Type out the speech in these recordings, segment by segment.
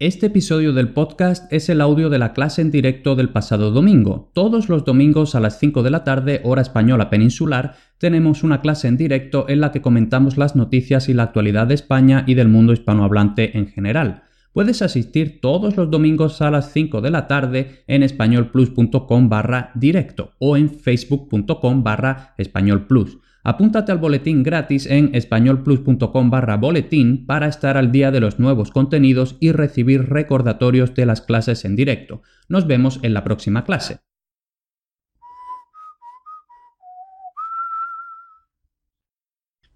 Este episodio del podcast es el audio de la clase en directo del pasado domingo. Todos los domingos a las 5 de la tarde, hora española peninsular, tenemos una clase en directo en la que comentamos las noticias y la actualidad de España y del mundo hispanohablante en general. Puedes asistir todos los domingos a las 5 de la tarde en españolplus.com barra directo o en facebook.com barra españolplus. Apúntate al boletín gratis en españolplus.com barra boletín para estar al día de los nuevos contenidos y recibir recordatorios de las clases en directo. Nos vemos en la próxima clase.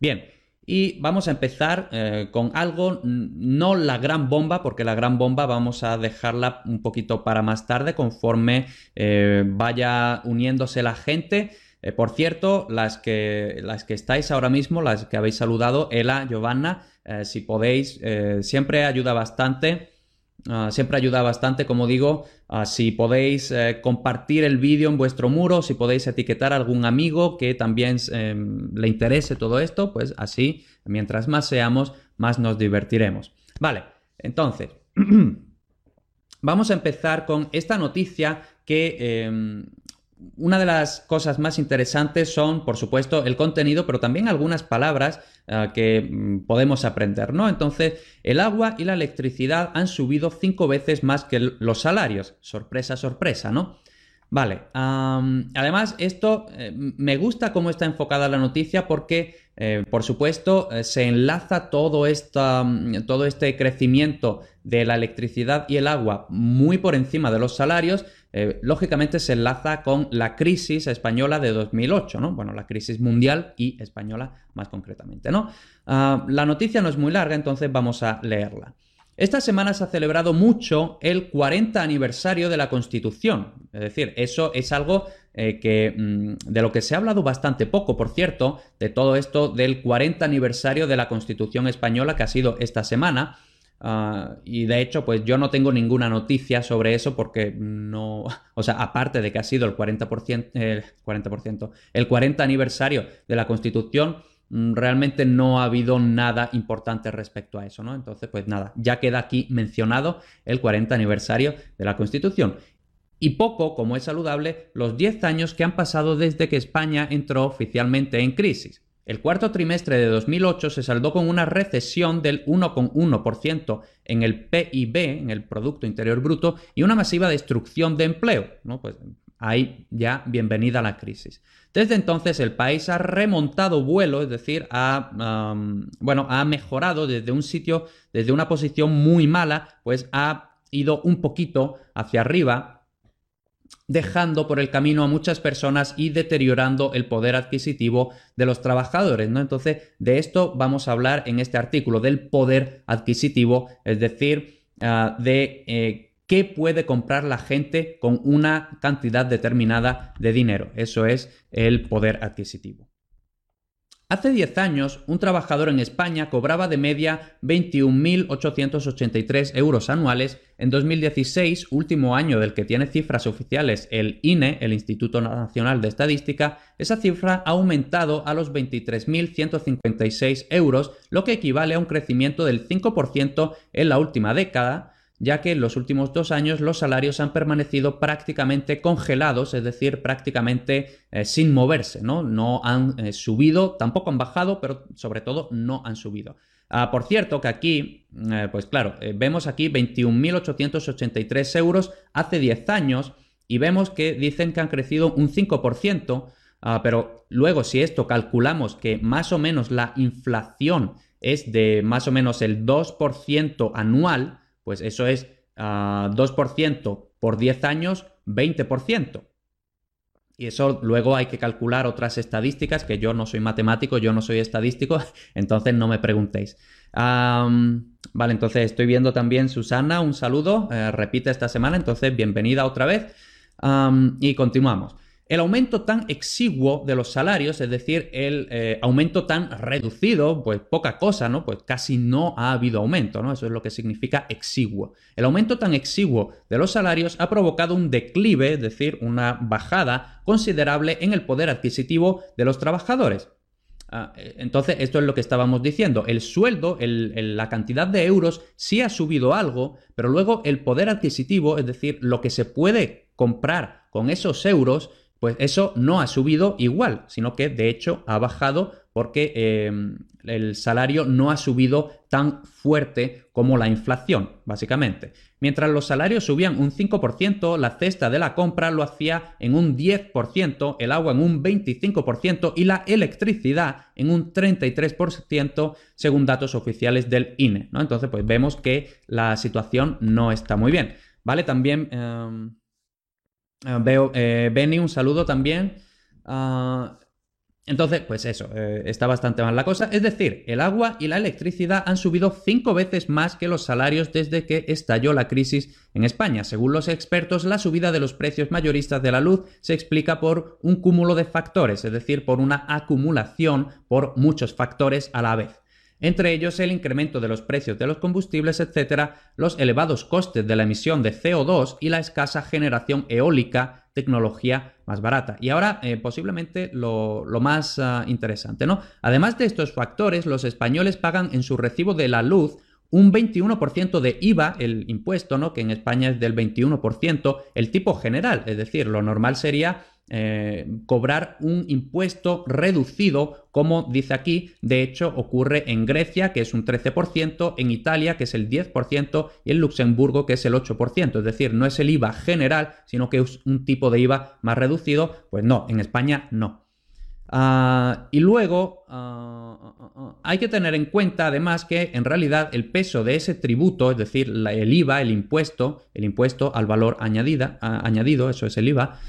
Bien, y vamos a empezar eh, con algo, no la gran bomba, porque la gran bomba vamos a dejarla un poquito para más tarde conforme eh, vaya uniéndose la gente. Eh, por cierto, las que, las que estáis ahora mismo, las que habéis saludado, Ela, Giovanna, eh, si podéis, eh, siempre ayuda bastante. Ah, siempre ayuda bastante, como digo, ah, si podéis compartir el vídeo en vuestro muro, si podéis etiquetar a algún amigo que también le interese todo esto, pues así, mientras más seamos, más nos divertiremos. Vale, entonces, vamos a empezar con esta noticia que em, una de las cosas más interesantes son, por supuesto, el contenido, pero también algunas palabras eh, que mm, podemos aprender, ¿no? Entonces, el agua y la electricidad han subido cinco veces más que los salarios. Sorpresa, sorpresa, ¿no? Vale. además, esto eh, me gusta cómo está enfocada la noticia porque, eh, por supuesto, se enlaza mm, todo este crecimiento de la electricidad y el agua muy por encima de los salarios eh, lógicamente se enlaza con la crisis española de 2008, ¿no? Bueno, la crisis mundial y española más concretamente, ¿no? Ah, la noticia no es muy larga, entonces vamos a leerla. Esta semana se ha celebrado mucho el 40 aniversario de la Constitución. Es decir, eso es algo eh, que, mm, de lo que se ha hablado bastante poco, por cierto, de todo esto del 40 aniversario de la Constitución española que ha sido esta semana. Ah, y de hecho, pues yo no tengo ninguna noticia sobre eso porque no, o sea, aparte de que ha sido el 40%, el 40%, el 40 aniversario de la Constitución, mm, realmente no ha habido nada importante respecto a eso, ¿no? Entonces, pues nada, ya queda aquí mencionado el 40 aniversario de la Constitución. Y poco, como es saludable, los 10 años que han pasado desde que España entró oficialmente en crisis. El cuarto trimestre de 2008 se saldó con una recesión del 1,1% en el PIB, en el Producto Interior Bruto, y una masiva destrucción de empleo. Pues ahí ya bienvenida la crisis. Desde entonces el país ha remontado vuelo, es decir, ha, bueno, ha mejorado desde un sitio, desde una posición muy mala, pues ha ido un poquito hacia arriba dejando por el camino a muchas personas y deteriorando el poder adquisitivo de los trabajadores, ¿no? Entonces, de esto vamos a hablar en este artículo, del poder adquisitivo, es decir, ah, de eh, qué puede comprar la gente con una cantidad determinada de dinero. Eso es el poder adquisitivo. Hace 10 años, un trabajador en España cobraba de media 21.883 euros anuales. En 2016, último año del que tiene cifras oficiales el INE, el Instituto Nacional de Estadística, esa cifra ha aumentado a los 23.156 euros, lo que equivale a un crecimiento del 5% en la última década, ya que en los últimos dos años los salarios han permanecido prácticamente congelados, es decir, prácticamente eh, sin moverse, ¿no? No han eh, subido, tampoco han bajado, pero sobre todo no han subido. Ah, por cierto, que aquí, eh, pues claro, vemos aquí 21.883 euros hace 10 años y vemos que dicen que han crecido un 5%, ah, pero luego si esto calculamos que más o menos la inflación es de más o menos el 2% anual, pues eso es 2% ah, por 10 años, 20%. Y eso luego hay que calcular otras estadísticas, que yo no soy matemático, yo no soy estadístico, entonces no me preguntéis. vale, entonces estoy viendo también Susana, un saludo, eh, repite esta semana, entonces bienvenida otra vez. y continuamos. El aumento tan exiguo de los salarios, es decir, el eh, aumento tan reducido, pues poca cosa, ¿no? Pues casi no ha habido aumento, ¿no? Eso es lo que significa exiguo. El aumento tan exiguo de los salarios ha provocado un declive, es decir, una bajada considerable en el poder adquisitivo de los trabajadores. Ah, eh, entonces, esto es lo que estábamos diciendo. El sueldo, la cantidad de euros sí ha subido algo, pero luego el poder adquisitivo, es decir, lo que se puede comprar con esos euros, pues eso no ha subido igual, sino que de hecho ha bajado porque em, el salario no ha subido tan fuerte como la inflación, básicamente. Mientras los salarios subían un 5%, la cesta de la compra lo hacía en un 10%, el agua en un 25% y la electricidad en un 33%, según datos oficiales del INE. ¿no? Entonces, pues vemos que la situación no está muy bien. ¿Vale? También... Em, Ah, veo, eh, Benny, un saludo también. Ah, entonces, pues eso, eh, está bastante mal la cosa. Es decir, el agua y la electricidad han subido cinco veces más que los salarios desde que estalló la crisis en España. Según los expertos, la subida de los precios mayoristas de la luz se explica por un cúmulo de factores, es decir, por una acumulación por muchos factores a la vez entre ellos el incremento de los precios de los combustibles, etcétera, los elevados costes de la emisión de CO2 y la escasa generación eólica, tecnología más barata. Y ahora, eh, posiblemente lo, más ah, interesante, ¿no? Además de estos factores, los españoles pagan en su recibo de la luz un 21% de IVA, el impuesto, ¿no? Que en España es del 21%, el tipo general, es decir, lo normal sería eh, cobrar un impuesto reducido, como dice aquí. De hecho, ocurre en Grecia, que es un 13%, en Italia, que es el 10%, y en Luxemburgo, que es el 8%. Es decir, no es el IVA general, sino que es un tipo de IVA más reducido. Pues no, en España no. Ah, y luego ah, ah, hay que tener en cuenta además que en realidad el peso de ese tributo, es decir, el IVA, el impuesto, el impuesto al valor añadido, eso es el IVA,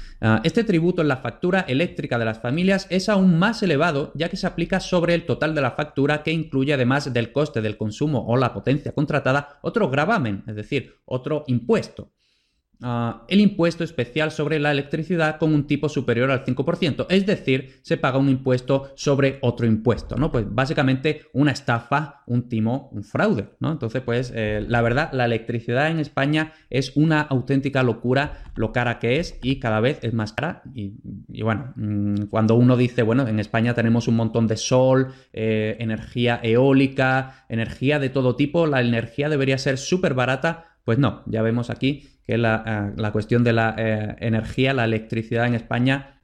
este tributo en la factura eléctrica de las familias es aún más elevado ya que se aplica sobre el total de la factura que incluye además del coste del consumo o la potencia contratada otro gravamen, es decir, otro impuesto. Ah, el impuesto especial sobre la electricidad con un tipo superior al 5%, es decir, se paga un impuesto sobre otro impuesto, ¿no? Pues básicamente una estafa, un timo, un fraude, ¿no? Entonces, pues eh, la verdad, la electricidad en España es una auténtica locura lo cara que es y cada vez es más cara y, bueno, mm, cuando uno dice, bueno, en España tenemos un montón de sol, eh, energía eólica, energía de todo tipo, la energía debería ser súper barata, pues no, ya vemos aquí que la, eh, la cuestión de la eh, energía, la electricidad en España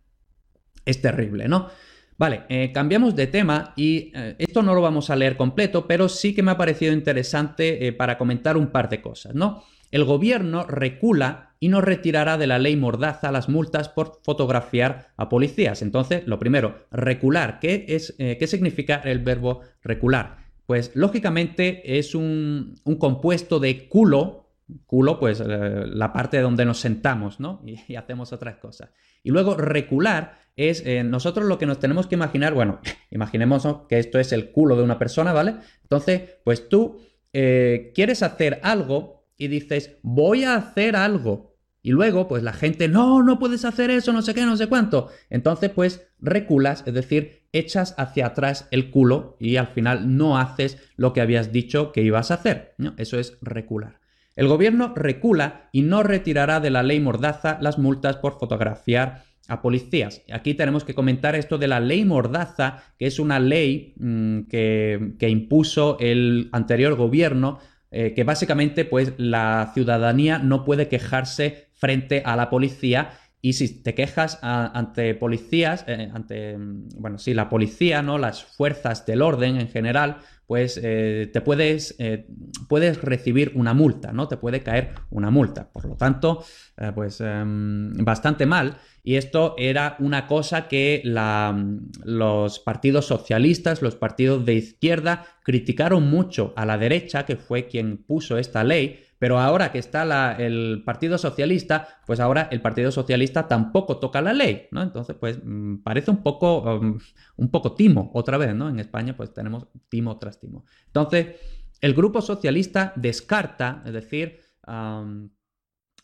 es terrible, ¿no? Vale, eh, cambiamos de tema y esto no lo vamos a leer completo, pero sí que me ha parecido interesante para comentar un par de cosas, ¿no? El gobierno recula y no retirará de la ley Mordaza las multas por fotografiar a policías. Entonces, lo primero, recular. ¿Qué, es, qué significa el verbo recular? Pues lógicamente es un, un compuesto de culo, culo, pues eh, la parte donde nos sentamos, ¿no? Y, hacemos otras cosas. Y luego recular es, eh, nosotros lo que nos tenemos que imaginar, bueno, imaginemos que esto es el culo de una persona, ¿vale? Entonces, pues tú eh, quieres hacer algo y dices, voy a hacer algo. Y luego, pues la gente, no, no puedes hacer eso, no sé qué, no sé cuánto. Entonces, pues reculas, es decir, echas hacia atrás el culo y al final no haces lo que habías dicho que ibas a hacer. ¿no? Eso es recular. El gobierno recula y no retirará de la ley Mordaza las multas por fotografiar a policías. Aquí tenemos que comentar esto de la ley Mordaza, que es una ley mm, que, impuso el anterior gobierno, eh, que básicamente pues la ciudadanía no puede quejarse frente a la policía y si te quejas ante policías, eh, ante, mm, bueno, sí, la policía, ¿no? Las fuerzas del orden en general, pues eh, te puedes, eh, puedes recibir una multa, ¿no? Te puede caer una multa. Por lo tanto, eh, pues em, bastante mal. Y esto era una cosa que los partidos socialistas, los partidos de izquierda, criticaron mucho a la derecha, que fue quien puso esta ley, pero ahora que está el Partido Socialista, pues ahora el Partido Socialista tampoco toca la ley, ¿no? Entonces, pues mm, parece un poco, um, un poco timo otra vez, ¿no? En España, pues tenemos timo tras timo. Entonces, el Grupo Socialista descarta, es decir,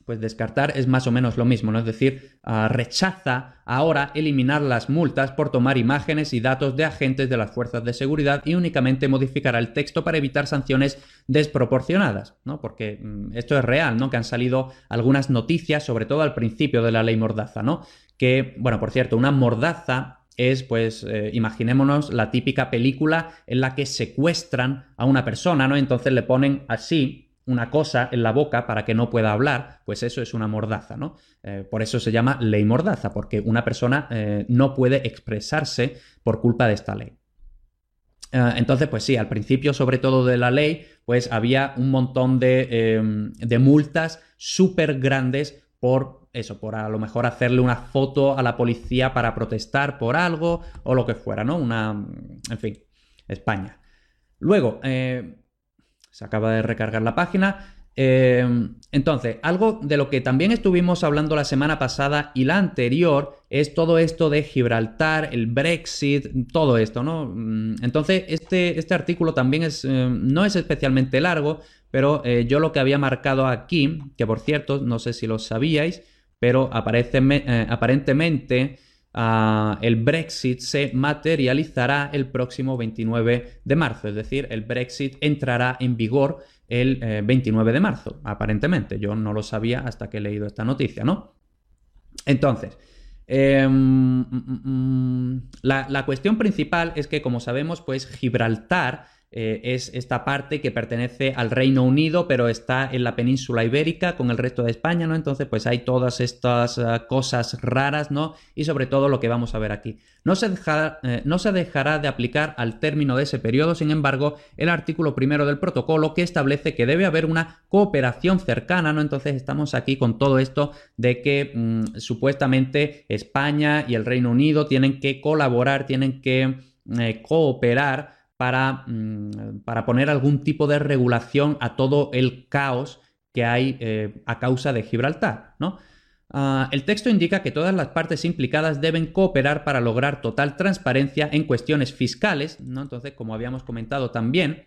pues descartar es más o menos lo mismo, ¿no? Es decir, ah, rechaza ahora eliminar las multas por tomar imágenes y datos de agentes de las fuerzas de seguridad y únicamente modificará el texto para evitar sanciones desproporcionadas, ¿no? Porque mm, esto es real, ¿no? Que han salido algunas noticias, sobre todo al principio de la ley Mordaza, ¿no? Que, bueno, por cierto, una mordaza es, pues, eh, imaginémonos la típica película en la que secuestran a una persona, ¿no? Entonces le ponen así una cosa en la boca para que no pueda hablar, pues eso es una mordaza, ¿no? Eh, por eso se llama ley mordaza, porque una persona eh, no puede expresarse por culpa de esta ley. Eh, entonces, pues sí, al principio, sobre todo de la ley, pues había un montón de, multas súper grandes por eso, por a lo mejor hacerle una foto a la policía para protestar por algo o lo que fuera, ¿no? Una, en fin, España. Luego, se acaba de recargar la página. Eh, entonces, algo de lo que también estuvimos hablando la semana pasada y la anterior es todo esto de Gibraltar, el Brexit, todo esto, ¿no? Mm, entonces, este, este artículo también es, eh, no es especialmente largo, pero eh, yo lo que había marcado aquí, que por cierto, no sé si lo sabíais, pero aparentemente Ah, el Brexit se materializará el próximo 29 de marzo, es decir, el Brexit entrará en vigor el 29 eh, de marzo, aparentemente. Yo no lo sabía hasta que he leído esta noticia, ¿no? Entonces, em, mm, mm, mm, la, la, cuestión principal es que, como sabemos, pues Gibraltar eh, es esta parte que pertenece al Reino Unido, pero está en la península ibérica con el resto de España, ¿no? Entonces, pues hay todas estas eh, cosas raras, ¿no? Y sobre todo lo que vamos a ver aquí. No se, dejará, eh, no se dejará de aplicar al término de ese periodo, sin embargo, el artículo primero del protocolo que establece que debe haber una cooperación cercana, ¿no? Entonces estamos aquí con todo esto de que mm, supuestamente España y el Reino Unido tienen que colaborar, tienen que cooperar para, mm, para, poner algún tipo de regulación a todo el caos que hay eh, a causa de Gibraltar. ¿no? Ah, el texto indica que todas las partes implicadas deben cooperar para lograr total transparencia en cuestiones fiscales. ¿no? Entonces, como habíamos comentado también,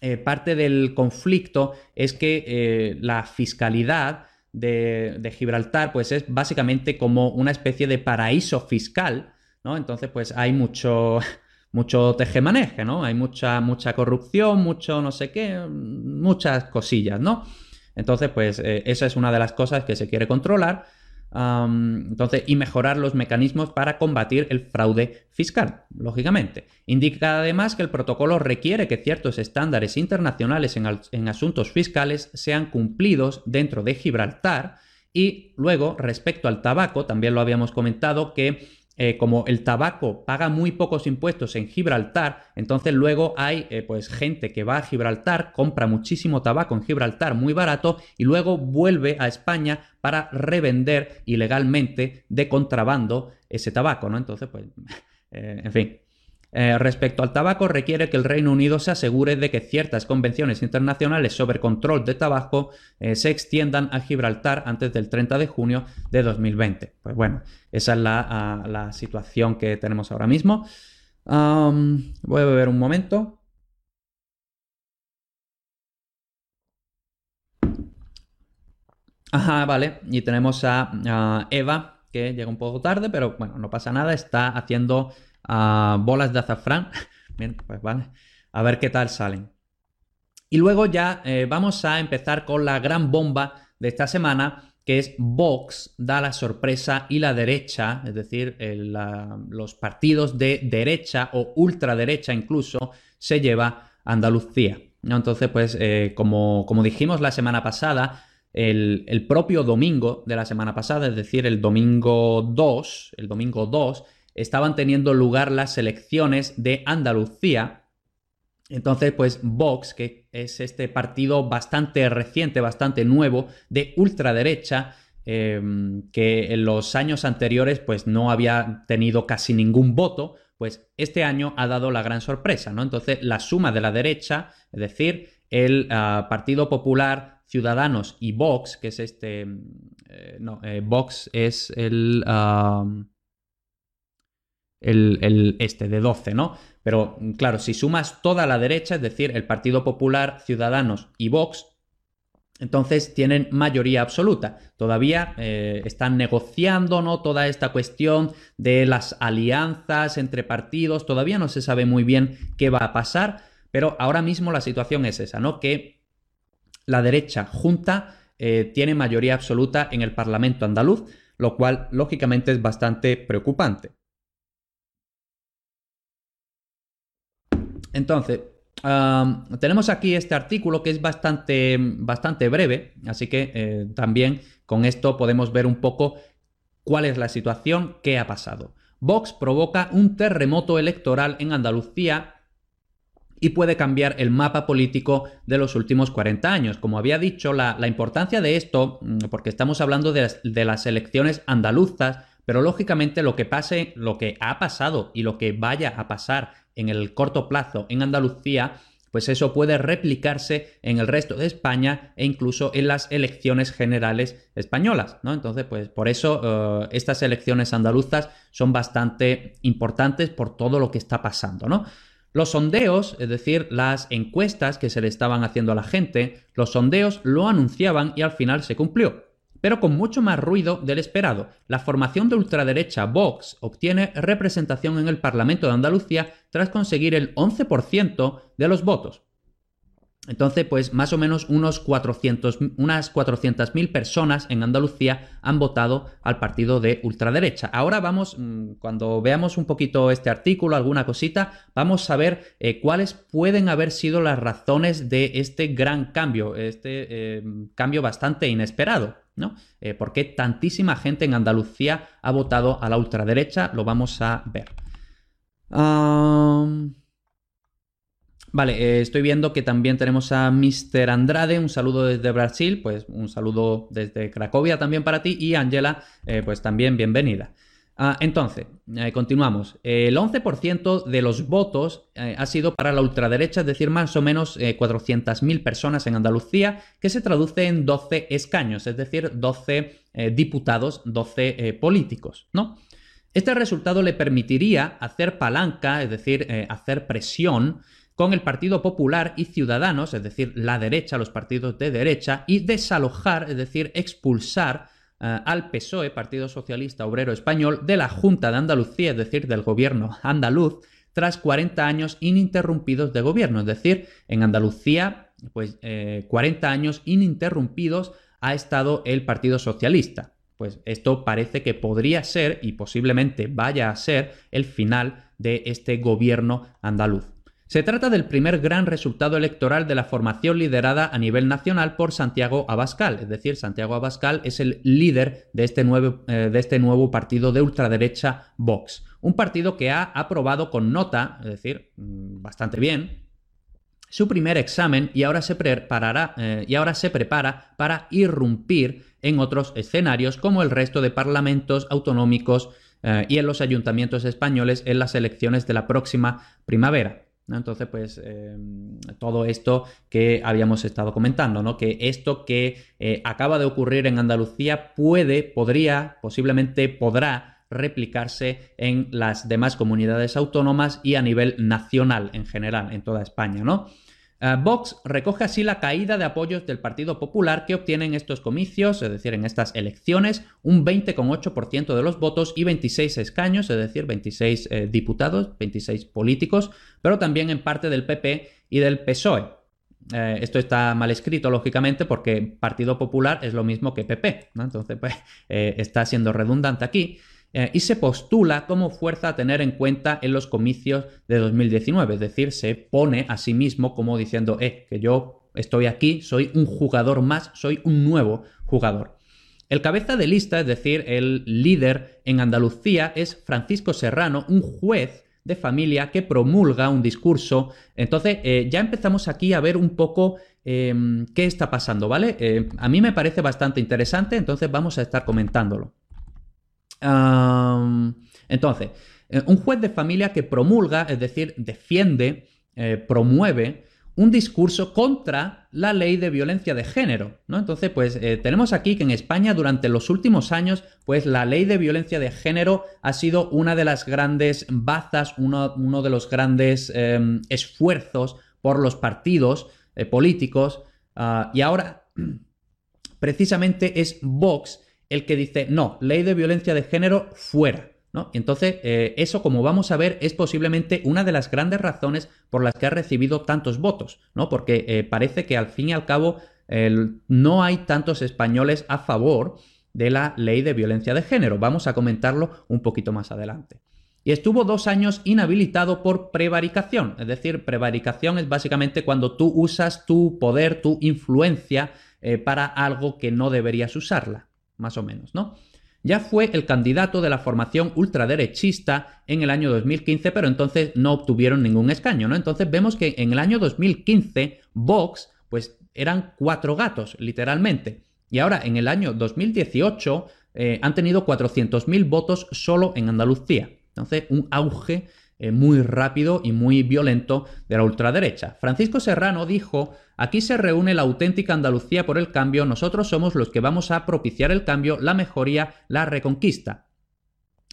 eh, parte del conflicto es que eh, la fiscalidad de, de, Gibraltar pues es básicamente como una especie de paraíso fiscal. ¿no? Entonces, pues hay mucho mucho tejemaneje, ¿no? Hay mucha, mucha corrupción, mucho no sé qué, muchas cosillas, ¿no? Entonces, pues eh, esa es una de las cosas que se quiere controlar. entonces, y mejorar los mecanismos para combatir el fraude fiscal, lógicamente. Indica además que el protocolo requiere que ciertos estándares internacionales en, en asuntos fiscales sean cumplidos dentro de Gibraltar. Y luego, respecto al tabaco, también lo habíamos comentado que eh, como el tabaco paga muy pocos impuestos en Gibraltar, entonces luego hay eh, pues gente que va a Gibraltar, compra muchísimo tabaco en Gibraltar muy barato y luego vuelve a España para revender ilegalmente de contrabando ese tabaco, ¿no? Entonces, pues, eh, en fin. Eh, respecto al tabaco, requiere que el Reino Unido se asegure de que ciertas convenciones internacionales sobre control de tabaco eh, se extiendan a Gibraltar antes del 30 de junio de 2020. Pues bueno, esa es la, ah, situación que tenemos ahora mismo. voy a beber un momento. Ajá, vale. Y tenemos a Eva, que llega un poco tarde, pero bueno, no pasa nada. Está haciendo bolas de azafrán. Bien, pues vale. A ver qué tal salen. Y luego ya eh, vamos a empezar con la gran bomba de esta semana, que es Vox da la sorpresa y la derecha, es decir, los partidos de derecha o ultraderecha incluso, se lleva Andalucía. Entonces, pues, eh, como, como, dijimos la semana pasada, el, el propio domingo de la semana pasada, es decir, el domingo 2, el domingo 2, estaban teniendo lugar las elecciones de Andalucía. Entonces, pues Vox, que es este partido bastante reciente, bastante nuevo, de ultraderecha, em, que en los años anteriores pues no había tenido casi ningún voto, pues este año ha dado la gran sorpresa, ¿no? Entonces, la suma de la derecha, es decir, el ah, Partido Popular, Ciudadanos y Vox, que es este... Eh, no, eh, Vox es el... El, este de 12, ¿no? Pero claro, si sumas toda la derecha, es decir, el Partido Popular, Ciudadanos y Vox, entonces tienen mayoría absoluta. Todavía eh, están negociando ¿no? toda esta cuestión de las alianzas entre partidos. Todavía no se sabe muy bien qué va a pasar, pero ahora mismo la situación es esa, ¿no? Que la derecha junta eh, tiene mayoría absoluta en el Parlamento andaluz, lo cual lógicamente es bastante preocupante. Entonces, tenemos aquí este artículo que es bastante, bastante breve, así que eh, también con esto podemos ver un poco cuál es la situación, qué ha pasado. Vox provoca un terremoto electoral en Andalucía y puede cambiar el mapa político de los últimos 40 años. Como había dicho, la, importancia de esto, mm, porque estamos hablando de las, elecciones andaluzas, pero lógicamente lo que pase, lo que ha pasado y lo que vaya a pasar en el corto plazo en Andalucía, pues eso puede replicarse en el resto de España e incluso en las elecciones generales españolas, ¿no? Entonces, pues por eso eh, estas elecciones andaluzas son bastante importantes por todo lo que está pasando, ¿no? Los sondeos, es decir, las encuestas que se le estaban haciendo a la gente, los sondeos lo anunciaban y al final se cumplió. Pero con mucho más ruido del esperado. La formación de ultraderecha Vox obtiene representación en el Parlamento de Andalucía tras conseguir el 11% de los votos. Entonces, pues más o menos unos 400, unas 400.000 personas en Andalucía han votado al partido de ultraderecha. Ahora vamos, mm, cuando veamos un poquito este artículo, alguna cosita, vamos a ver eh, cuáles pueden haber sido las razones de este gran cambio, este eh, cambio bastante inesperado. ¿No? Eh, ¿Por qué tantísima gente en Andalucía ha votado a la ultraderecha? Lo vamos a ver. Vale, eh, estoy viendo que también tenemos a Mr. Andrade, un saludo desde Brasil, pues un saludo desde Cracovia también para ti y Angela, eh, pues también bienvenida. Ah, entonces, eh, continuamos. El 11% de los votos ha sido para la ultraderecha, es decir, más o menos 400.000 personas en Andalucía, que se traduce en 12 escaños, es decir, 12 diputados, 12 políticos, ¿no? Este resultado le permitiría hacer palanca, es decir, hacer presión con el Partido Popular y Ciudadanos, es decir, la derecha, los partidos de derecha, y desalojar, es decir, expulsar eh, al PSOE, Partido Socialista Obrero Español, de la Junta de Andalucía, es decir, del gobierno andaluz, tras 40 años ininterrumpidos de gobierno. Es decir, en Andalucía, pues 40 eh, años ininterrumpidos ha estado el Partido Socialista. Pues esto parece que podría ser y posiblemente vaya a ser el final de este gobierno andaluz. Se trata del primer gran resultado electoral de la formación liderada a nivel nacional por Santiago Abascal, es decir, Santiago Abascal es el líder de este nuevo, eh, este partido de ultraderecha Vox, un partido que ha aprobado con nota, es decir, mm, bastante bien, su primer examen y ahora se, preparará, eh, y ahora se prepara para irrumpir en otros escenarios como el resto de parlamentos autonómicos eh, y en los ayuntamientos españoles en las elecciones de la próxima primavera. Entonces, pues em, todo esto que habíamos estado comentando, ¿no? Que esto que eh, acaba de ocurrir en Andalucía puede, podría, posiblemente podrá replicarse en las demás comunidades autónomas y a nivel nacional en general, en toda España, ¿no? Eh, Vox recoge así la caída de apoyos del Partido Popular que obtiene en estos comicios, es decir, en estas elecciones, un 20,8% de los votos y 26 escaños, es decir, 26 eh, diputados, 26 políticos, pero también en parte del PP y del PSOE. Eh, esto está mal escrito, lógicamente, porque Partido Popular es lo mismo que PP, ¿no? Entonces, pues, está siendo redundante aquí. Eh, y se postula como fuerza a tener en cuenta en los comicios de 2019. Es decir, se pone a sí mismo como diciendo, eh, que yo estoy aquí, soy un jugador más, soy un nuevo jugador. El cabeza de lista, es decir, el líder en Andalucía, es Francisco Serrano, un juez de familia que promulga un discurso. Entonces, eh, ya empezamos aquí a ver un poco em, qué está pasando, ¿vale? A mí me parece bastante interesante, entonces vamos a estar comentándolo entonces, eh, un juez de familia que promulga, es decir, defiende, eh, promueve un discurso contra la ley de violencia de género, ¿no? Entonces, pues eh, tenemos aquí que en España durante los últimos años, pues la ley de violencia de género ha sido una de las grandes bazas, uno, de los grandes em, esfuerzos por los partidos políticos, ah, y ahora precisamente es Vox el que dice, no, ley de violencia de género fuera. ¿no? entonces, eh, eso, como vamos a ver, es posiblemente una de las grandes razones por las que ha recibido tantos votos, ¿no? Porque eh, parece que al fin y al cabo no hay tantos españoles a favor de la ley de violencia de género. Vamos a comentarlo un poquito más adelante. y estuvo dos años inhabilitado por prevaricación. Es decir, prevaricación es básicamente cuando tú usas tu poder, tu influencia eh, para algo que no deberías usarla, más o menos, ¿no? Ya fue el candidato de la formación ultraderechista en el año 2015, pero entonces no obtuvieron ningún escaño, ¿no? Entonces vemos que en el año 2015 Vox, pues eran cuatro gatos, literalmente. Y ahora en el año 2018 eh, han tenido 400.000 votos solo en Andalucía. Entonces, un auge eh, muy rápido y muy violento de la ultraderecha. Francisco Serrano dijo, aquí se reúne la auténtica Andalucía por el cambio, nosotros somos los que vamos a propiciar el cambio, la mejoría, la reconquista.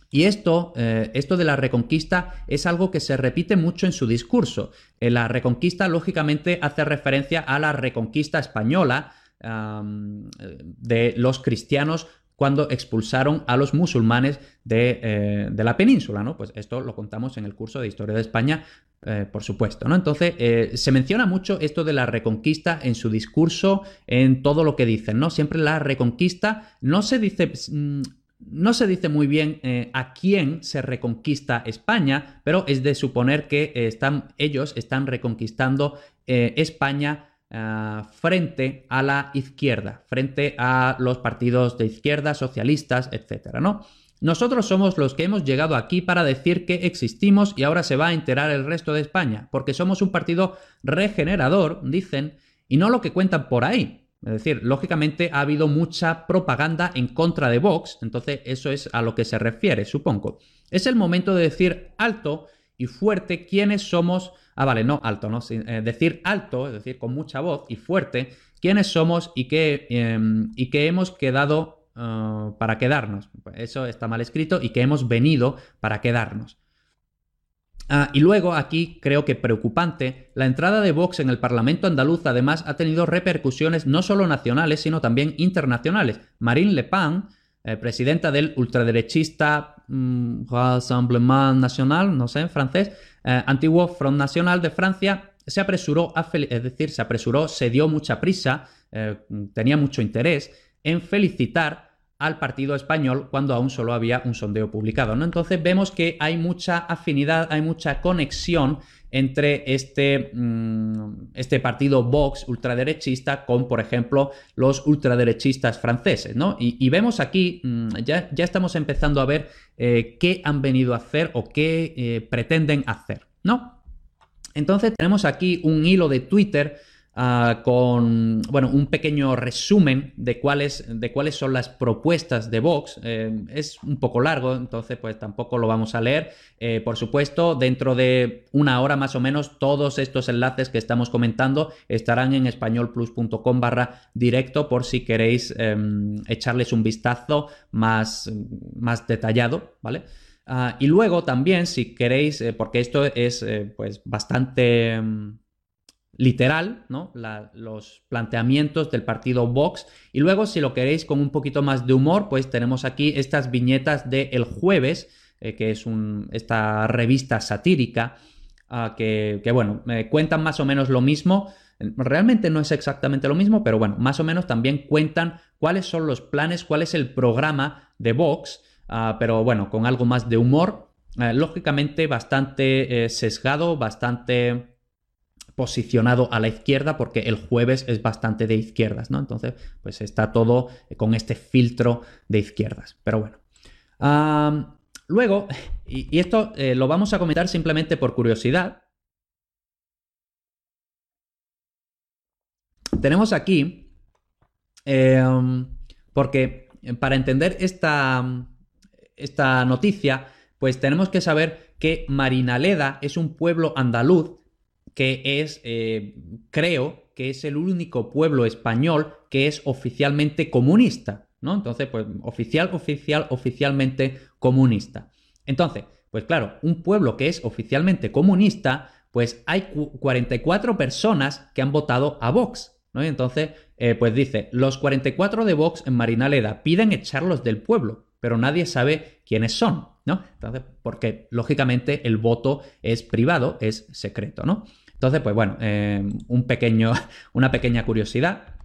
Y esto, eh, esto de la reconquista es algo que se repite mucho en su discurso. Eh, la reconquista, lógicamente, hace referencia a la reconquista española de los cristianos cuando expulsaron a los musulmanes eh, de, la península, ¿no? Pues esto lo contamos en el curso de Historia de España, eh, por supuesto, ¿no? Entonces, eh, se menciona mucho esto de la reconquista en su discurso, en todo lo que dicen, ¿no? Siempre la reconquista no se dice... Mm, no se dice muy bien a quién se reconquista España, pero es de suponer que están, ellos están reconquistando España eh, frente a la izquierda, frente a los partidos de izquierda, socialistas, etcétera, ¿no? Nosotros somos los que hemos llegado aquí para decir que existimos y ahora se va a enterar el resto de España, porque somos un partido regenerador, dicen, y no lo que cuentan por ahí. Es decir, lógicamente ha habido mucha propaganda en contra de Vox, entonces eso es a lo que se refiere, supongo. Es el momento de decir alto y fuerte quiénes somos Ah, vale, no alto, ¿no? Eh, decir alto, es decir, con mucha voz y fuerte, quiénes somos y qué, em, y hemos quedado ah, para quedarnos. Eso está mal escrito y que hemos venido para quedarnos. Ah, y luego aquí creo que preocupante, la entrada de Vox en el Parlamento andaluz además ha tenido repercusiones no solo nacionales, sino también internacionales. Marine Le Pen, eh, presidenta del ultraderechista mm, Rassemblement National, no sé, en francés, eh, antiguo Front Nacional de Francia, se apresuró es decir, se apresuró, se dio mucha prisa, eh, tenía mucho interés en felicitar al partido español cuando aún solo había un sondeo publicado. ¿no? Entonces vemos que hay mucha afinidad, hay mucha conexión entre este, mm, este partido Vox ultraderechista con, por ejemplo, los ultraderechistas franceses. ¿no? Y, vemos aquí, mm, ya, ya, estamos empezando a ver eh, qué han venido a hacer o qué eh, pretenden hacer. ¿no? Entonces tenemos aquí un hilo de Twitter Ah, con bueno, un pequeño resumen de cuáles, de cuáles son las propuestas de Vox. Eh, es un poco largo, entonces pues tampoco lo vamos a leer. Eh, por supuesto, dentro de una hora más o menos, todos estos enlaces que estamos comentando estarán en españolplus.com barra directo por si queréis em, echarles un vistazo más, más detallado, ¿vale? Ah, y luego también, si queréis, eh, porque esto es pues bastante em, literal, ¿no? los planteamientos del partido Vox. Y luego, si lo queréis con un poquito más de humor, pues tenemos aquí estas viñetas de El Jueves, eh, que es esta revista satírica, ah, que, bueno, cuentan más o menos lo mismo. Realmente no es exactamente lo mismo, pero bueno, más o menos también cuentan cuáles son los planes, cuál es el programa de Vox, ah, pero bueno, con algo más de humor. Eh, lógicamente bastante eh, sesgado, bastante posicionado a la izquierda porque el jueves es bastante de izquierdas, ¿no? Entonces, pues está todo con este filtro de izquierdas. Pero bueno. luego, y, esto eh, lo vamos a comentar simplemente por curiosidad. Tenemos aquí, em, porque para entender esta, esta noticia, pues tenemos que saber que Marinaleda es un pueblo andaluz que es, eh, creo, que es el único pueblo español que es oficialmente comunista, ¿no? Entonces, pues oficial, oficial, oficialmente comunista. Entonces, pues claro, un pueblo que es oficialmente comunista, pues hay 44 personas que han votado a Vox, ¿no? Y entonces, eh, pues dice, los 44 de Vox en Marinaleda piden echarlos del pueblo, pero nadie sabe quiénes son, ¿no? Entonces, porque lógicamente el voto es privado, es secreto, ¿no? Entonces, pues bueno, eh, un pequeño, una pequeña curiosidad.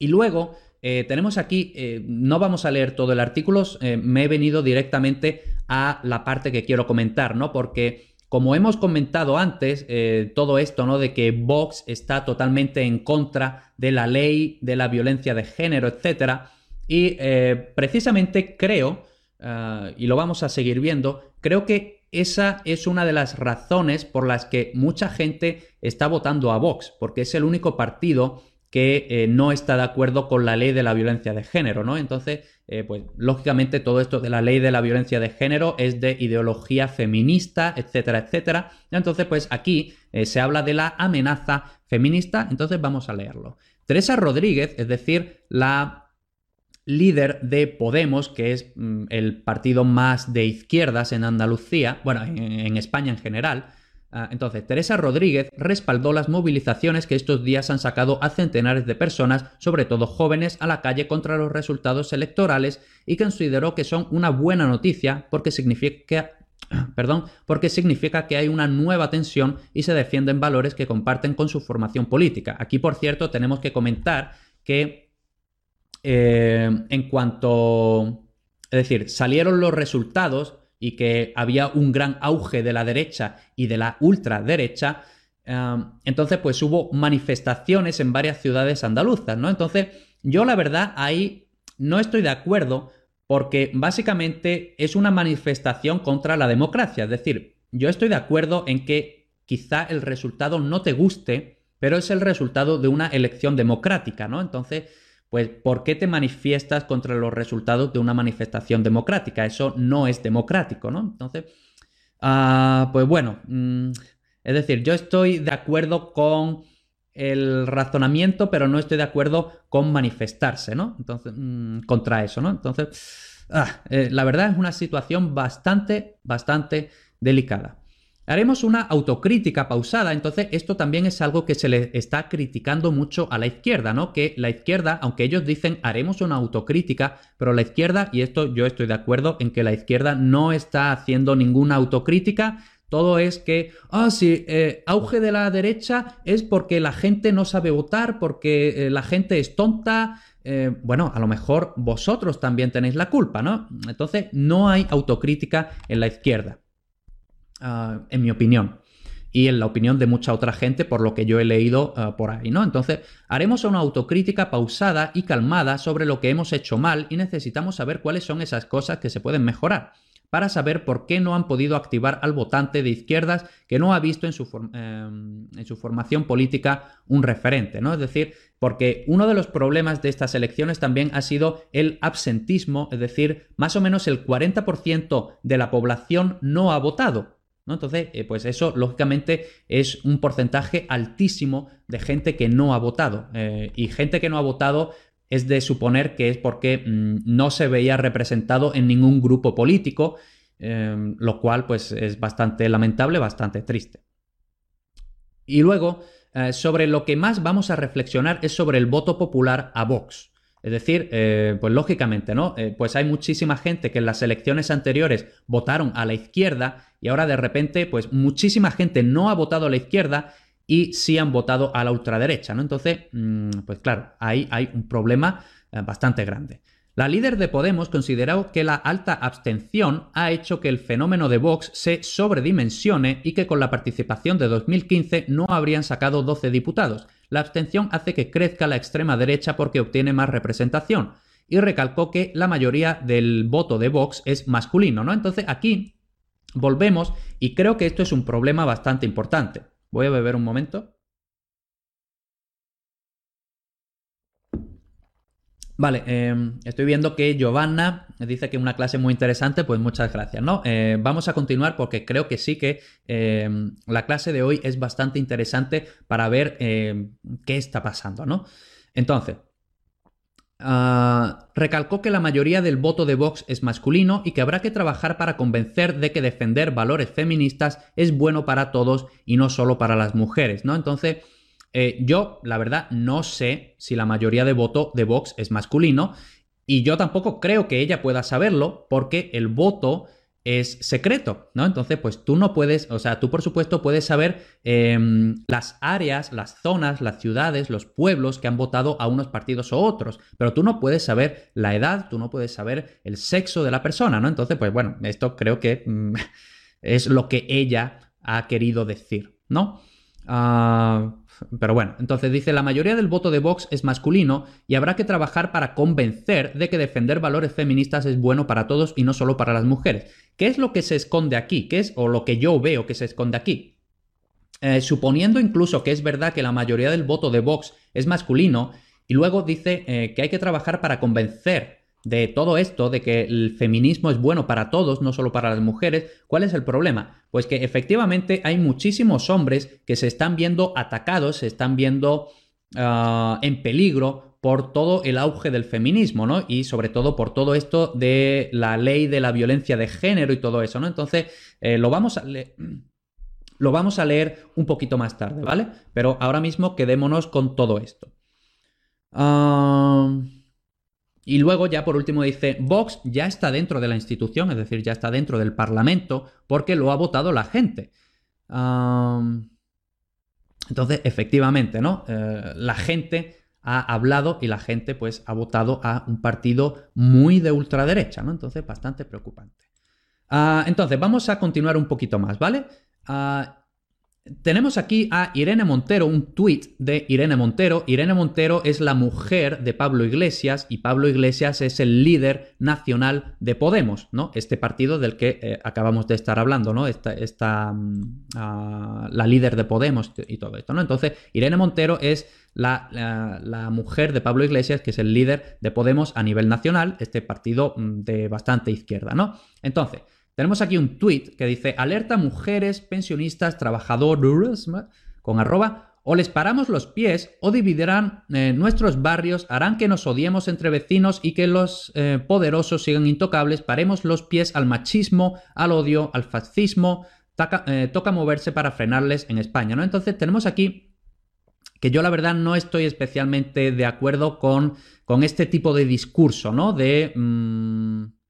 Y luego, eh, tenemos aquí, eh, no vamos a leer todo el artículo, me he venido directamente a la parte que quiero comentar, ¿no? Porque como hemos comentado antes, todo esto, ¿no? De que Vox está totalmente en contra de la ley, de la violencia de género, etcétera. Y precisamente creo, y lo vamos a seguir viendo, creo que esa es una de las razones por las que mucha gente está votando a Vox, porque es el único partido que eh, no está de acuerdo con la ley de la violencia de género, ¿no? Entonces, eh, pues lógicamente todo esto de la ley de la violencia de género es de ideología feminista, etcétera, etcétera. Entonces, pues aquí eh, se habla de la amenaza feminista, entonces vamos a leerlo. Teresa Rodríguez, es decir, la líder de Podemos, que es mm, el partido más de izquierdas en Andalucía, bueno, en España en general, Ah, entonces, Teresa Rodríguez respaldó las movilizaciones que estos días han sacado a centenares de personas, sobre todo jóvenes, a la calle contra los resultados electorales y consideró que son una buena noticia porque significa perdón, porque significa que hay una nueva tensión y se defienden valores que comparten con su formación política. Aquí, por cierto, tenemos que comentar que eh, en cuanto... Es decir, salieron los resultados y que había un gran auge de la derecha y de la ultraderecha, em, entonces pues hubo manifestaciones en varias ciudades andaluzas, ¿no? Entonces yo la verdad ahí no estoy de acuerdo porque básicamente es una manifestación contra la democracia, es decir, yo estoy de acuerdo en que quizá el resultado no te guste, pero es el resultado de una elección democrática, ¿no? Entonces pues ¿por qué te manifiestas contra los resultados de una manifestación democrática? Eso no es democrático, ¿no? Entonces, ah, pues bueno, mm, es decir, yo estoy de acuerdo con el razonamiento, pero no estoy de acuerdo con manifestarse, ¿no? Entonces, mm, contra eso, ¿no? Entonces, ah, eh, la verdad es una situación bastante, bastante delicada. Haremos una autocrítica pausada, entonces esto también es algo que se le está criticando mucho a la izquierda, ¿no? Que la izquierda, aunque ellos dicen haremos una autocrítica, pero la izquierda, y esto yo estoy de acuerdo en que la izquierda no está haciendo ninguna autocrítica, todo es que, ah, sí, eh, auge de la derecha es porque la gente no sabe votar, porque eh, la gente es tonta. Eh, bueno, a lo mejor vosotros también tenéis la culpa, ¿no? Entonces, no hay autocrítica en la izquierda. Ah, en mi opinión. Y en la opinión de mucha otra gente, por lo que yo he leído ah, por ahí, ¿no? Entonces, haremos una autocrítica pausada y calmada sobre lo que hemos hecho mal y necesitamos saber cuáles son esas cosas que se pueden mejorar para saber por qué no han podido activar al votante de izquierdas que no ha visto en su, em, en su, formación política un referente, ¿no? Es decir, porque uno de los problemas de estas elecciones también ha sido el absentismo, es decir, más o menos el 40% de la población no ha votado. Entonces, eh, pues eso lógicamente es un porcentaje altísimo de gente que no ha votado. Eh, y gente que no ha votado es de suponer que es porque mm, no se veía representado en ningún grupo político, em, lo cual pues es bastante lamentable, bastante triste. Y luego, eh, sobre lo que más vamos a reflexionar es sobre el voto popular a Vox. Es decir, pues lógicamente, ¿no? pues hay muchísima gente que en las elecciones anteriores votaron a la izquierda y ahora de repente, pues muchísima gente no ha votado a la izquierda y sí han votado a la ultraderecha, ¿no? Entonces, mm, pues claro, ahí hay un problema eh, bastante grande. La líder de Podemos consideró que la alta abstención ha hecho que el fenómeno de Vox se sobredimensione y que con la participación de 2015 no habrían sacado 12 diputados. La abstención hace que crezca la extrema derecha porque obtiene más representación. Y recalcó que la mayoría del voto de Vox es masculino, ¿no? Entonces aquí Volvemos y creo que esto es un problema bastante importante. Voy a beber un momento. Vale, em, estoy viendo que Giovanna dice que una clase muy interesante, pues muchas gracias, ¿no? Eh, vamos a continuar porque creo que sí que em, la clase de hoy es bastante interesante para ver em, qué está pasando, ¿no? Entonces, Ah, recalcó que la mayoría del voto de Vox es masculino y que habrá que trabajar para convencer de que defender valores feministas es bueno para todos y no solo para las mujeres, ¿no? Entonces, eh, yo, la verdad, no sé si la mayoría de voto de Vox es masculino y yo tampoco creo que ella pueda saberlo porque el voto es secreto, ¿no? Entonces, pues tú no puedes, o sea, tú por supuesto puedes saber em, las áreas, las zonas, las ciudades, los pueblos que han votado a unos partidos o otros, pero tú no puedes saber la edad, tú no puedes saber el sexo de la persona, ¿no? Entonces, pues bueno, esto creo que mm, es lo que ella ha querido decir, ¿no? Ah, pero bueno, entonces dice, la mayoría del voto de Vox es masculino y habrá que trabajar para convencer de que defender valores feministas es bueno para todos y no solo para las mujeres. ¿Qué es lo que se esconde aquí? ¿Qué es o lo que yo veo que se esconde aquí? Eh, suponiendo incluso que es verdad que la mayoría del voto de Vox es masculino, y luego dice eh, que hay que trabajar para convencer de todo esto, de que el feminismo es bueno para todos, no solo para las mujeres, ¿cuál es el problema? Pues que efectivamente hay muchísimos hombres que se están viendo atacados, se están viendo ah, en peligro por todo el auge del feminismo, ¿no? Y sobre todo por todo esto de la ley de la violencia de género y todo eso, ¿no? Entonces, eh, lo vamos a. Lo vamos a leer un poquito más tarde, ¿vale? Pero ahora mismo quedémonos con todo esto. Ah, y luego ya por último dice, Vox ya está dentro de la institución, es decir, ya está dentro del Parlamento porque lo ha votado la gente. entonces, efectivamente, ¿no? Eh, la gente ha hablado y la gente pues ha votado a un partido muy de ultraderecha, ¿no? Entonces, bastante preocupante. Ah, entonces, vamos a continuar un poquito más, ¿vale? Ah, tenemos aquí a Irene Montero, un tuit de Irene Montero. Irene Montero es la mujer de Pablo Iglesias y Pablo Iglesias es el líder nacional de Podemos, ¿no? Este partido del que eh, acabamos de estar hablando, ¿no? Esta, mm, ah, la líder de Podemos y todo esto, ¿no? Entonces, Irene Montero es la, la, mujer de Pablo Iglesias, que es el líder de Podemos a nivel nacional, este partido mm, de bastante izquierda, ¿no? Entonces, tenemos aquí un tweet que dice, alerta mujeres, pensionistas, trabajadores, con arroba, o les paramos los pies o dividirán eh, nuestros barrios, harán que nos odiemos entre vecinos y que los eh, poderosos sigan intocables, paremos los pies al machismo, al odio, al fascismo, eh, toca moverse para frenarles en España, ¿no? Entonces tenemos aquí que yo la verdad no estoy especialmente de acuerdo con, con este tipo de discurso, ¿no? De... Mm,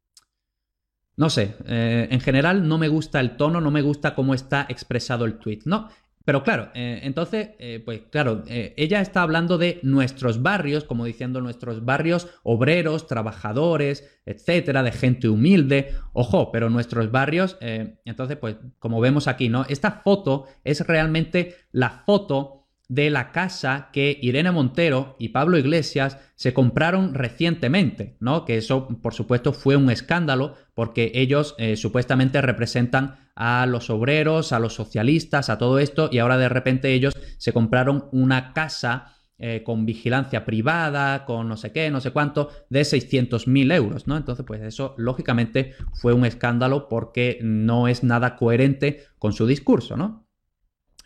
no sé, eh, en general no me gusta el tono, no me gusta cómo está expresado el tweet, ¿no? Pero claro, eh, entonces, eh, pues claro, ella está hablando de nuestros barrios, como diciendo nuestros barrios obreros, trabajadores, etcétera, de gente humilde. Ojo, pero nuestros barrios, entonces, pues como vemos aquí, ¿no? Esta foto es realmente la foto de la casa que Irene Montero y Pablo Iglesias se compraron recientemente, ¿no? Que eso, por supuesto, fue un escándalo porque ellos eh, supuestamente representan a los obreros, a los socialistas, a todo esto, y ahora de repente ellos se compraron una casa eh, con vigilancia privada, con no sé qué, no sé cuánto, de 600.000 euros, ¿no? Entonces, pues eso, lógicamente, fue un escándalo porque no es nada coherente con su discurso, ¿no?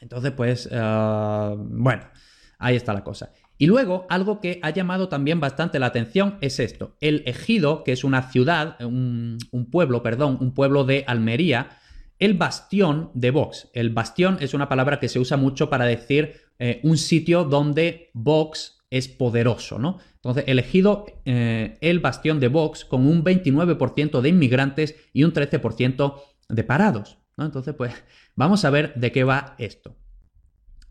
Entonces, pues, eh, bueno, ahí está la cosa. Y luego, algo que ha llamado también bastante la atención es esto. El Ejido, que es una ciudad, un, pueblo, perdón, un pueblo de Almería, el bastión de Vox. El bastión es una palabra que se usa mucho para decir eh, un sitio donde Vox es poderoso, ¿no? Entonces, elegido eh, el bastión de Vox con un 29% de inmigrantes y un 13% de parados, ¿no? Entonces, pues Vamos a ver de qué va esto.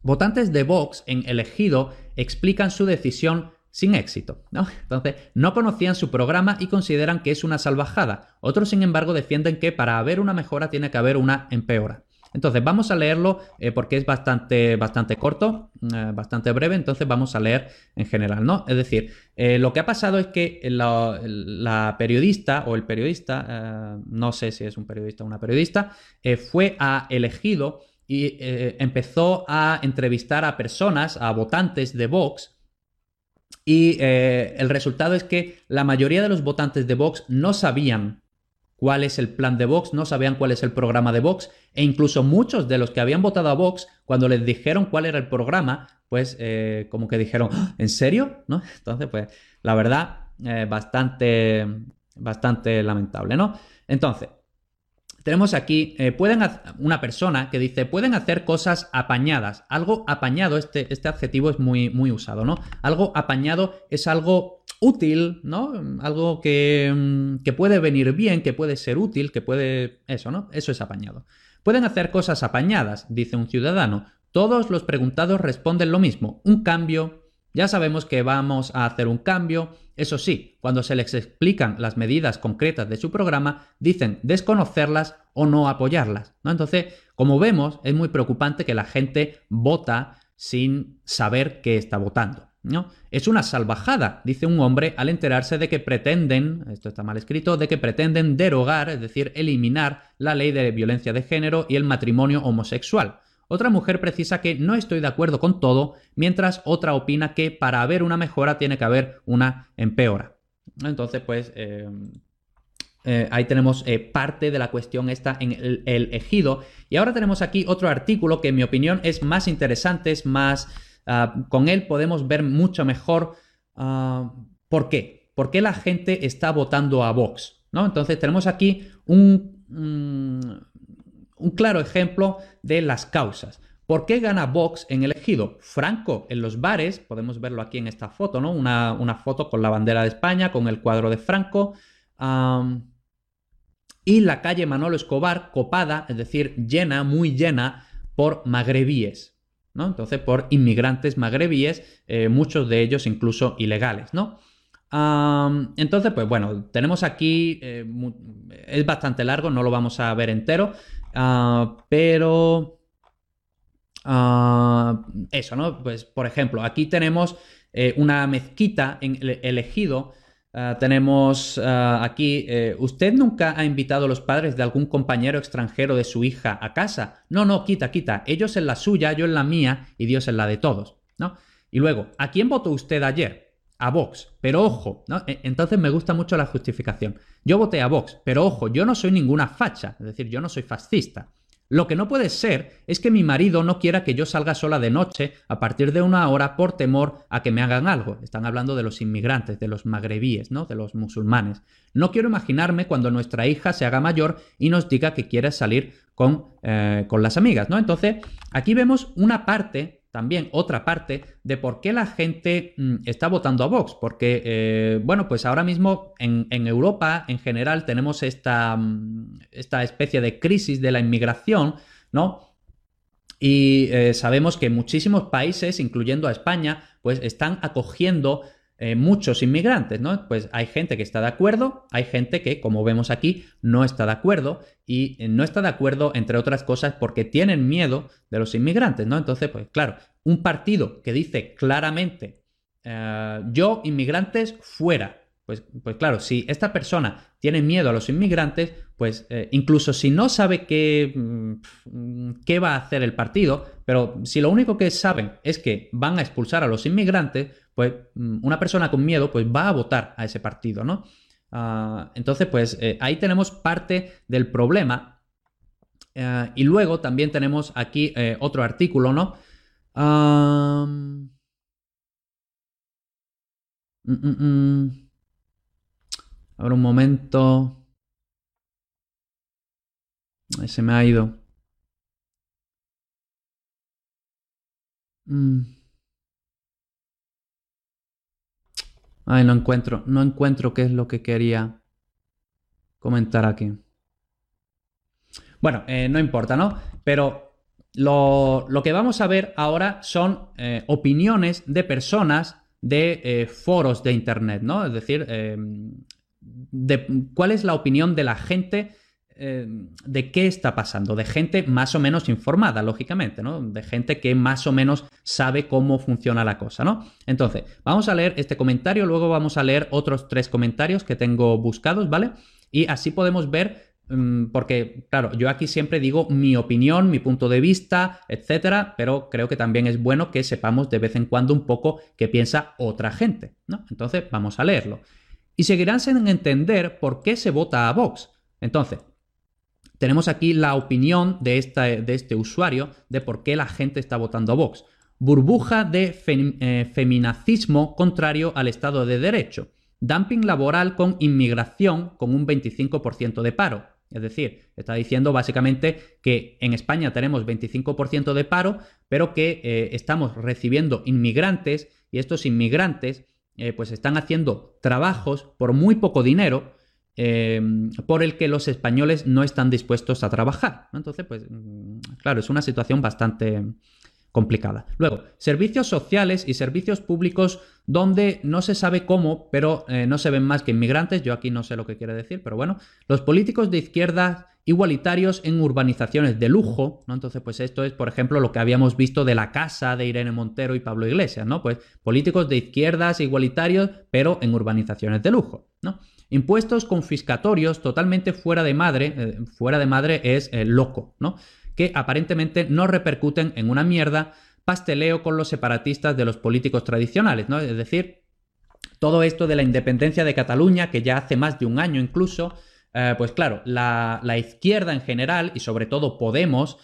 Votantes de Vox en elegido explican su decisión sin éxito, ¿no? Entonces, no conocían su programa y consideran que es una salvajada. Otros, sin embargo, defienden que para haber una mejora tiene que haber una empeora. Entonces, vamos a leerlo eh, porque es bastante, bastante corto, eh, bastante breve, entonces vamos a leer en general, ¿no? Es decir, eh, lo que ha pasado es que la, periodista o el periodista, no sé si es un periodista o una periodista, fue a elegido y empezó a entrevistar a personas, a votantes de Vox, y el resultado es que la mayoría de los votantes de Vox no sabían cuál es el plan de Vox, no sabían cuál es el programa de Vox, e incluso muchos de los que habían votado a Vox, cuando les dijeron cuál era el programa, pues eh, como que dijeron, ¡Ah! ¿en serio? ¿No? Entonces, pues la verdad, eh, bastante, bastante lamentable, ¿no? Entonces, tenemos aquí, eh, pueden una persona que dice, pueden hacer cosas apañadas. Algo apañado, este, este adjetivo es muy, muy usado, ¿no? Algo apañado es algo útil, ¿no? Algo que, mm, que, puede venir bien, que puede ser útil, que puede... Eso, ¿no? Eso es apañado. Pueden hacer cosas apañadas, dice un ciudadano. Todos los preguntados responden lo mismo. Un cambio. Ya sabemos que vamos a hacer un cambio. Eso sí, cuando se les explican las medidas concretas de su programa, dicen desconocerlas o no apoyarlas. ¿no? Entonces, como vemos, es muy preocupante que la gente vota sin saber qué está votando. Es una salvajada, dice un hombre al enterarse de que pretenden, esto está mal escrito, de que pretenden derogar, es decir, eliminar la ley de violencia de género y el matrimonio homosexual. Otra mujer precisa que no estoy de acuerdo con todo, mientras otra opina que para haber una mejora tiene que haber una empeora. Entonces, pues eh, eh, ahí tenemos eh, parte de la cuestión esta en el, ejido. Y ahora tenemos aquí otro artículo que en mi opinión es más interesante, es más... Ah, con él podemos ver mucho mejor ah, por qué. ¿Por qué la gente está votando a Vox? Entonces tenemos aquí un, un claro ejemplo de las causas. ¿Por qué gana Vox en el ejido? Franco en los bares, podemos verlo aquí en esta foto, ¿no? Una, foto con la bandera de España, con el cuadro de Franco. y la calle Manolo Escobar copada, es decir, llena, muy llena por magrebíes, ¿no? Entonces, por inmigrantes magrebíes, eh, muchos de ellos incluso ilegales, ¿no? entonces, pues bueno, tenemos aquí, eh, es bastante largo, no lo vamos a ver entero, Ah, pero... Ah, eso, ¿no? Pues, por ejemplo, aquí tenemos eh, una mezquita en elegido. Ah, tenemos aquí, eh, ¿usted nunca ha invitado a los padres de algún compañero extranjero de su hija a casa? No, no, quita, quita. Ellos en la suya, yo en la mía y Dios en la de todos, ¿no? Y luego, ¿a quién votó usted ayer? A Vox. Pero ojo, ¿no? E, entonces me gusta mucho la justificación. Yo voté a Vox, pero ojo, yo no soy ninguna facha, es decir, yo no soy fascista. Lo que no puede ser es que mi marido no quiera que yo salga sola de noche a partir de una hora por temor a que me hagan algo. Están hablando de los inmigrantes, de los magrebíes, ¿no? De los musulmanes. No quiero imaginarme cuando nuestra hija se haga mayor y nos diga que quiere salir con, eh, con las amigas, ¿no? Entonces, aquí vemos una parte también otra parte de por qué la gente mm, está votando a Vox. Porque, eh, bueno, pues ahora mismo en, Europa en general tenemos esta, mm, esta, especie de crisis de la inmigración, ¿no? Y eh, sabemos que muchísimos países, incluyendo a España, pues están acogiendo eh, muchos inmigrantes, ¿no? Pues hay gente que está de acuerdo, hay gente que, como vemos aquí, no está de acuerdo y eh, no está de acuerdo, entre otras cosas, porque tienen miedo de los inmigrantes, ¿no? Entonces, pues claro, un partido que dice claramente, eh, yo, inmigrantes, fuera. Pues, pues, claro, si esta persona tiene miedo a los inmigrantes, pues incluso si no sabe qué, mm, qué va a hacer el partido, pero si lo único que saben es que van a expulsar a los inmigrantes, pues mm, una persona con miedo pues va a votar a ese partido, ¿no? Ah, entonces, pues eh, ahí tenemos parte del problema. Eh, y luego también tenemos aquí eh, otro artículo, ¿no? Mm, mm, Ahora un momento. Se me ha ido. Ay, no encuentro, no encuentro qué es lo que quería comentar aquí. Bueno, eh, no importa, ¿no? Pero lo, que vamos a ver ahora son eh, opiniones de personas de eh, foros de Internet, ¿no? Es decir, de cuál es la opinión de la gente eh, de qué está pasando, de gente más o menos informada, lógicamente, ¿no? De gente que más o menos sabe cómo funciona la cosa, ¿no? Entonces, vamos a leer este comentario, luego vamos a leer otros tres comentarios que tengo buscados, ¿vale? Y así podemos ver mm, porque, claro, yo aquí siempre digo mi opinión, mi punto de vista, etcétera, pero creo que también es bueno que sepamos de vez en cuando un poco qué piensa otra gente, ¿no? Entonces, vamos a leerlo. Y seguirán sin entender por qué se vota a Vox. Entonces, tenemos aquí la opinión de, este usuario de por qué la gente está votando a Vox. Burbuja de eh, feminacismo contrario al Estado de Derecho. Dumping laboral con inmigración con un 25% de paro. Es decir, está diciendo básicamente que en España tenemos 25% de paro, pero que eh, estamos recibiendo inmigrantes y estos inmigrantes eh, pues están haciendo trabajos por muy poco dinero eh, por el que los españoles no están dispuestos a trabajar. Entonces, pues, mm, claro, es una situación bastante complicada. Luego, servicios sociales y servicios públicos donde no se sabe cómo, pero eh, no se ven más que inmigrantes. Yo aquí no sé lo que quiere decir, pero bueno, los políticos de izquierda igualitarios en urbanizaciones de lujo, ¿no? Entonces, pues esto es, por ejemplo, lo que habíamos visto de la casa de Irene Montero y Pablo Iglesias, ¿no? Pues políticos de izquierdas igualitarios, pero en urbanizaciones de lujo, ¿no? Impuestos confiscatorios totalmente fuera de madre, eh, fuera de madre es eh, loco, ¿no? Que aparentemente no repercuten en una mierda pasteleo con los separatistas de los políticos tradicionales, ¿no? Es decir, todo esto de la independencia de Cataluña, que ya hace más de un año incluso, eh, pues claro, la, izquierda en general y sobre todo Podemos,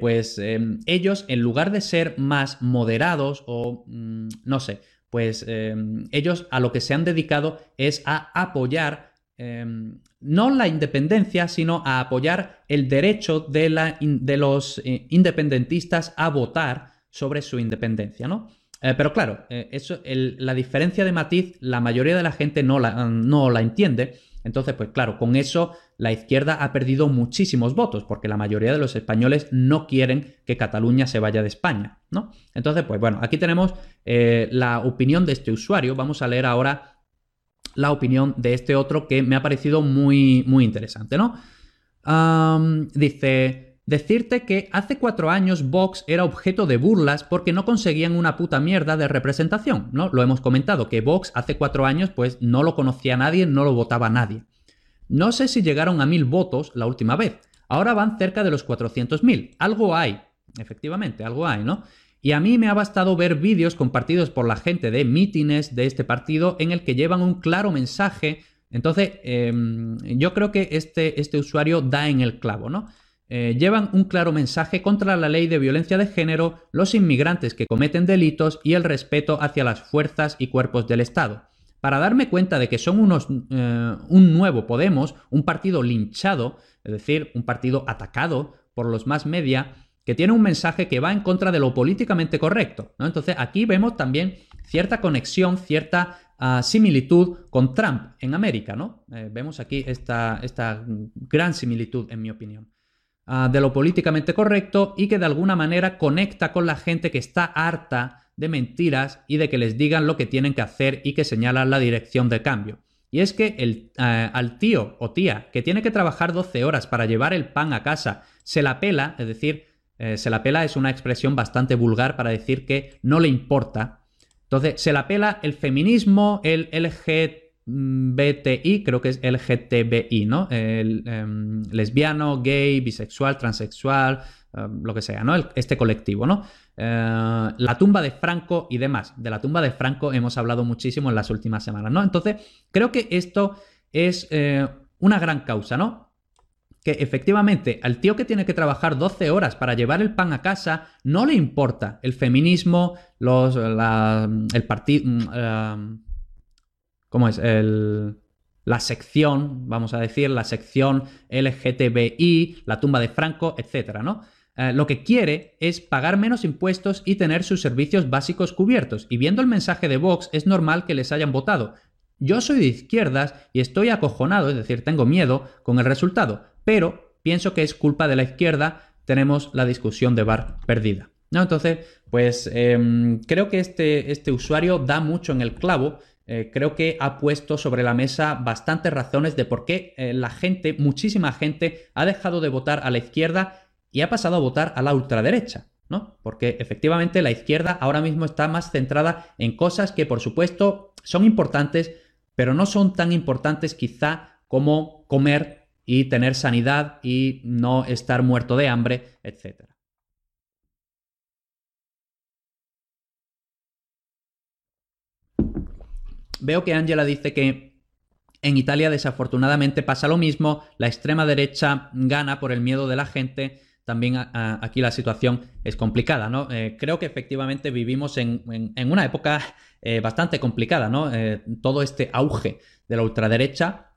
pues ellos en lugar de ser más moderados o mm, no sé, pues em, ellos a lo que se han dedicado es a apoyar em, no la independencia, sino a apoyar el derecho de, la, de los eh, independentistas a votar sobre su independencia, ¿no? pero claro, eso, la diferencia de matiz, la mayoría de la gente no la, no la entiende entonces, pues claro, con eso la izquierda ha perdido muchísimos votos, porque la mayoría de los españoles no quieren que Cataluña se vaya de España, ¿no? Entonces, pues bueno, aquí tenemos eh, la opinión de este usuario. Vamos a leer ahora la opinión de este otro que me ha parecido muy, muy interesante, ¿no? dice. Decirte que hace cuatro años Vox era objeto de burlas porque no conseguían una puta mierda de representación, ¿no? Lo hemos comentado, que Vox hace cuatro años pues no lo conocía nadie, no lo votaba nadie. No sé si llegaron a mil votos la última vez, ahora van cerca de los 400.000. Algo hay, efectivamente, algo hay, ¿no? Y a mí me ha bastado ver vídeos compartidos por la gente de mítines de este partido en el que llevan un claro mensaje. Entonces, em, yo creo que este, este usuario da en el clavo, ¿no? Eh, llevan un claro mensaje contra la ley de violencia de género, los inmigrantes que cometen delitos y el respeto hacia las fuerzas y cuerpos del Estado. Para darme cuenta de que son unos, eh, un nuevo Podemos, un partido linchado, es decir, un partido atacado por los más media, que tiene un mensaje que va en contra de lo políticamente correcto. Entonces aquí vemos también cierta conexión, cierta ah, similitud con Trump en América. Eh, vemos aquí esta, esta gran similitud, en mi opinión. Ah, de lo políticamente correcto y que de alguna manera conecta con la gente que está harta de mentiras y de que les digan lo que tienen que hacer y que señalan la dirección de cambio. Y es que el, eh, al tío o tía que tiene que trabajar 12 horas para llevar el pan a casa se la pela, es decir, eh, se la pela es una expresión bastante vulgar para decir que no le importa. Entonces, se la pela el feminismo, el LGT BTI, creo que es LGTBI, ¿no? El, em, lesbiano, gay, bisexual, transexual, em, lo que sea, ¿no? este colectivo, ¿no? Eh, la tumba de Franco y demás. De la tumba de Franco hemos hablado muchísimo en las últimas semanas, ¿no? Entonces, creo que esto es eh, una gran causa, ¿no? Que efectivamente al tío que tiene que trabajar 12 horas para llevar el pan a casa no le importa el feminismo, los, el partido mm, em, ¿Cómo es? El, la sección, vamos a decir, la sección LGTBI, la tumba de Franco, etcétera, ¿no? Eh, lo que quiere es pagar menos impuestos y tener sus servicios básicos cubiertos. Y viendo el mensaje de Vox, es normal que les hayan votado. Yo soy de izquierdas y estoy acojonado, es decir, tengo miedo con el resultado, pero pienso que es culpa de la izquierda, tenemos la discusión de bar perdida. ¿No? Entonces, pues em, creo que este, este usuario da mucho en el clavo eh, creo que ha puesto sobre la mesa bastantes razones de por qué eh, la gente, muchísima gente, ha dejado de votar a la izquierda y ha pasado a votar a la ultraderecha. ¿no? Porque efectivamente la izquierda ahora mismo está más centrada en cosas que por supuesto son importantes, pero no son tan importantes quizá como comer y tener sanidad y no estar muerto de hambre, etcétera. Veo que Angela dice que en Italia desafortunadamente pasa lo mismo, la extrema derecha gana por el miedo de la gente, también aquí la situación es complicada, ¿no? Eh, creo que efectivamente vivimos en, una época eh, bastante complicada, ¿no? Eh, todo este auge de la ultraderecha.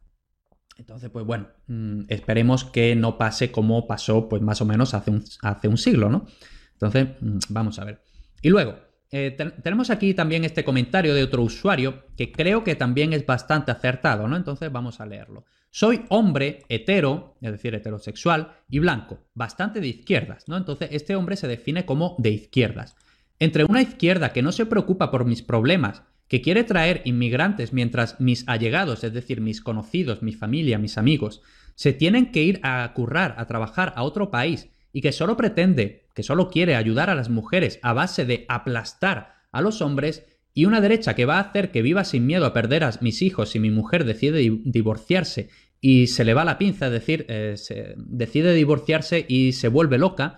Entonces, pues bueno, mm, esperemos que no pase como pasó, pues más o menos hace un, hace un siglo, ¿no? Entonces, mm, vamos a ver. Y luego, eh, tenemos aquí también este comentario de otro usuario que creo que también es bastante acertado, ¿no? Entonces vamos a leerlo. Soy hombre hetero, es decir, heterosexual y blanco, bastante de izquierdas, ¿no? Entonces este hombre se define como de izquierdas. Entre una izquierda que no se preocupa por mis problemas, que quiere traer inmigrantes mientras mis allegados, es decir, mis conocidos, mi familia, mis amigos, se tienen que ir a currar, a trabajar a otro país y que solo pretende, que solo quiere ayudar a las mujeres a base de aplastar a los hombres, y una derecha que va a hacer que viva sin miedo a perder a mis hijos si mi mujer decide divorciarse y se le va la pinza, es decir, eh, decide divorciarse y se vuelve loca,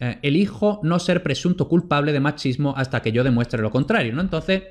eh, elijo no ser presunto culpable de machismo hasta que yo demuestre lo contrario, ¿no? Entonces,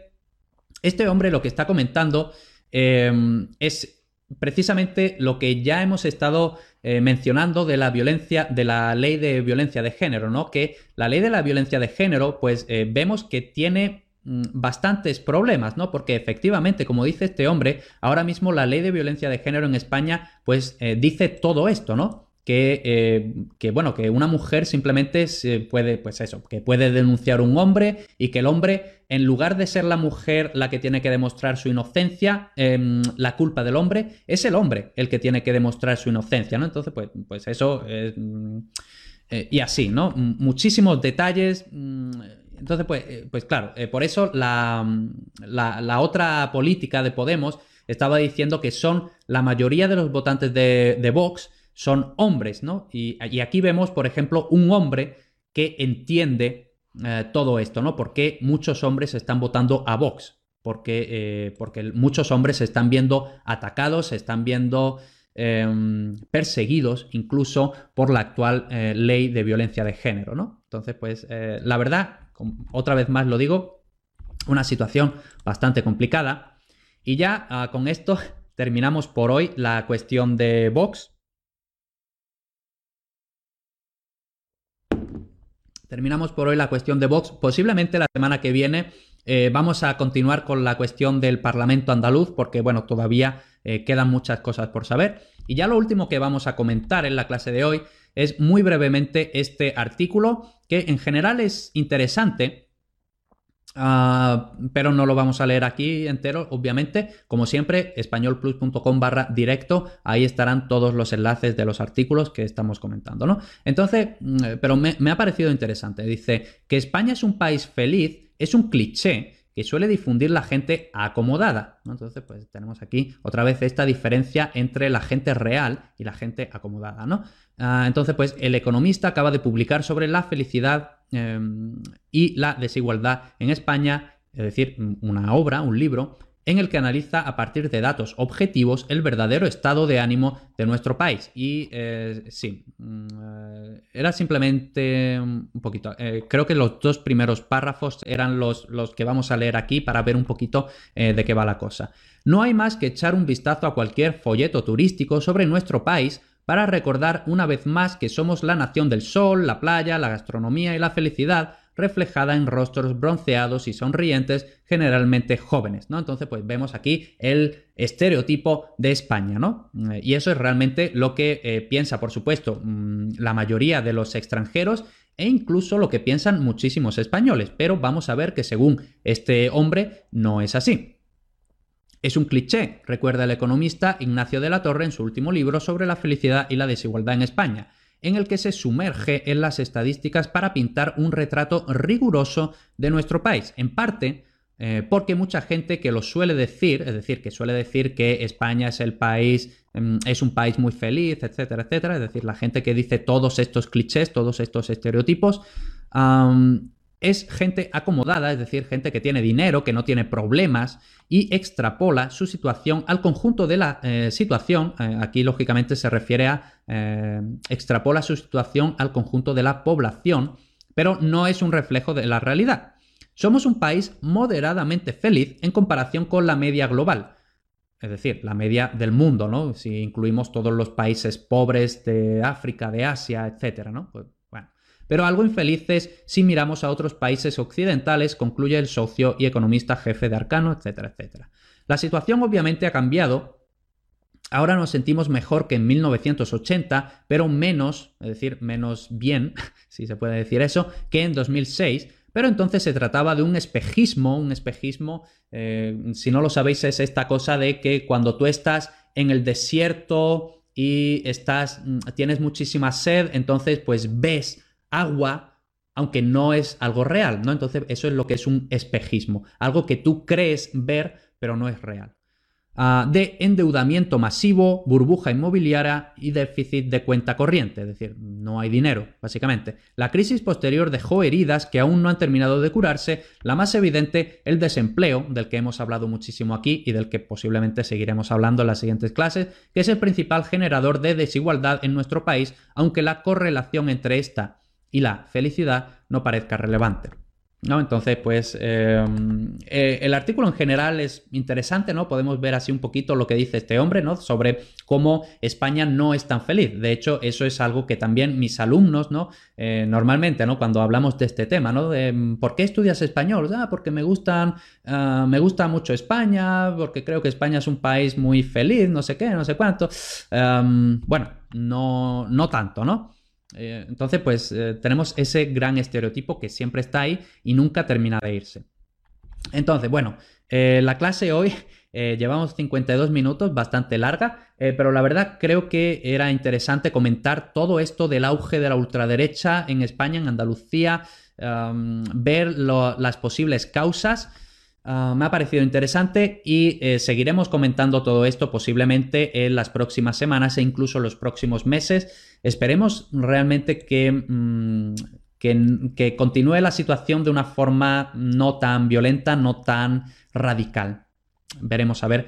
este hombre lo que está comentando eh, es precisamente lo que ya hemos estado eh, mencionando de la violencia, de la ley de violencia de género, ¿no? Que la ley de la violencia de género, pues eh, vemos que tiene mm, bastantes problemas, ¿no? Porque efectivamente, como dice este hombre, ahora mismo la ley de violencia de género en España, pues eh, dice todo esto, ¿no? Que, que, bueno, que una mujer simplemente se puede, pues eso, que puede denunciar un hombre y que el hombre, en lugar de ser la mujer la que tiene que demostrar su inocencia, em, la culpa del hombre, es el hombre el que tiene que demostrar su inocencia, ¿no? Entonces, pues, pues eso, mm, eh, y así, ¿no? Muchísimos detalles. Mm, entonces, pues, eh, pues claro, eh, por eso la, la, otra política de Podemos estaba diciendo que son la mayoría de los votantes de, de Vox, son hombres, ¿no? Y, aquí vemos, por ejemplo, un hombre que entiende eh, todo esto, ¿no? Porque muchos hombres están votando a Vox, porque, eh, porque muchos hombres se están viendo atacados, se están viendo em, perseguidos incluso por la actual eh, ley de violencia de género, ¿no? Entonces, pues, la verdad, otra vez más lo digo, una situación bastante complicada. Y ya ah, con esto terminamos por hoy la cuestión de Vox. Terminamos por hoy la cuestión de Vox. Posiblemente la semana que viene eh, vamos a continuar con la cuestión del Parlamento andaluz, porque bueno, todavía eh, quedan muchas cosas por saber. Y ya lo último que vamos a comentar en la clase de hoy es muy brevemente este artículo, que en general es interesante, Ah, pero no lo vamos a leer aquí entero, obviamente. Como siempre, españolplus.com barra directo, ahí estarán todos los enlaces de los artículos que estamos comentando, ¿no? Entonces, mm, pero me, ha parecido interesante. Dice que España es un país feliz, es un cliché que suele difundir la gente acomodada. Entonces, pues tenemos aquí otra vez esta diferencia entre la gente real y la gente acomodada, ¿no? Ah, entonces, pues el economista acaba de publicar sobre la felicidad Em, y la desigualdad en España, es decir, una obra, un libro, en el que analiza a partir de datos objetivos el verdadero estado de ánimo de nuestro país. Y eh, sí, mm, eh, era simplemente un poquito, eh, creo que los dos primeros párrafos eran los, los, que vamos a leer aquí para ver un poquito de qué va la cosa. No hay más que echar un vistazo a cualquier folleto turístico sobre nuestro país para recordar una vez más que somos la nación del sol, la playa, la gastronomía y la felicidad reflejada en rostros bronceados y sonrientes, generalmente jóvenes, ¿no? Entonces, pues vemos aquí el estereotipo de España, ¿no? Eh, y eso es realmente lo que eh, piensa, por supuesto, mm, la mayoría de los extranjeros e incluso lo que piensan muchísimos españoles, pero vamos a ver que según este hombre no es así. Es un cliché, recuerda el economista Ignacio de la Torre en su último libro sobre la felicidad y la desigualdad en España, en el que se sumerge en las estadísticas para pintar un retrato riguroso de nuestro país, en parte eh, porque mucha gente que lo suele decir, es decir, que suele decir que España es el país, em, es un país muy feliz, etcétera, etcétera, es decir, la gente que dice todos estos clichés, todos estos estereotipos, es gente acomodada, es decir, gente que tiene dinero, que no tiene problemas y extrapola su situación al conjunto de la eh, situación, eh, aquí lógicamente se refiere a eh, extrapola su situación al conjunto de la población, pero no es un reflejo de la realidad. Somos un país moderadamente feliz en comparación con la media global, es decir, la media del mundo, ¿no? Si incluimos todos los países pobres de África, de Asia, etcétera, ¿no? Pues pero algo infelices si miramos a otros países occidentales, concluye el socio y economista jefe de Arcano, etcétera, etcétera. La situación obviamente ha cambiado. Ahora nos sentimos mejor que en 1980, pero menos, es decir, menos bien, si se puede decir eso, que en 2006, Pero entonces se trataba de un espejismo, un espejismo, eh, si no lo sabéis, es esta cosa de que cuando tú estás en el desierto y estás, mm, tienes muchísima sed, entonces pues ves agua, aunque no es algo real, ¿no? Entonces eso es lo que es un espejismo, algo que tú crees ver, pero no es real. Ah, de endeudamiento masivo, burbuja inmobiliaria y déficit de cuenta corriente, es decir, no hay dinero, básicamente. La crisis posterior dejó heridas que aún no han terminado de curarse, la más evidente, el desempleo, del que hemos hablado muchísimo aquí y del que posiblemente seguiremos hablando en las siguientes clases, que es el principal generador de desigualdad en nuestro país, aunque la correlación entre esta y la felicidad no parezca relevante. ¿no? Entonces, pues em, eh, el artículo en general es interesante, ¿no? Podemos ver así un poquito lo que dice este hombre, ¿no? Sobre cómo España no es tan feliz. De hecho, eso es algo que también mis alumnos, ¿no? Eh, normalmente, ¿no? Cuando hablamos de este tema, ¿no? ¿Por qué estudias español? Ah, porque me gustan, ah, me gusta mucho España, porque creo que España es un país muy feliz, no sé qué, no sé cuánto. Em, bueno, no, no tanto, ¿no? Eh, entonces, pues eh, tenemos ese gran estereotipo que siempre está ahí y nunca termina de irse. Entonces, bueno, eh, la clase hoy llevamos 52 minutos, bastante larga, pero la verdad creo que era interesante comentar todo esto del auge de la ultraderecha en España, en Andalucía, ver las posibles causas. Ah, me ha parecido interesante y seguiremos comentando todo esto posiblemente en las próximas semanas e incluso los próximos meses. Esperemos realmente mm, que, que, continúe la situación de una forma no tan violenta, no tan radical. Veremos a ver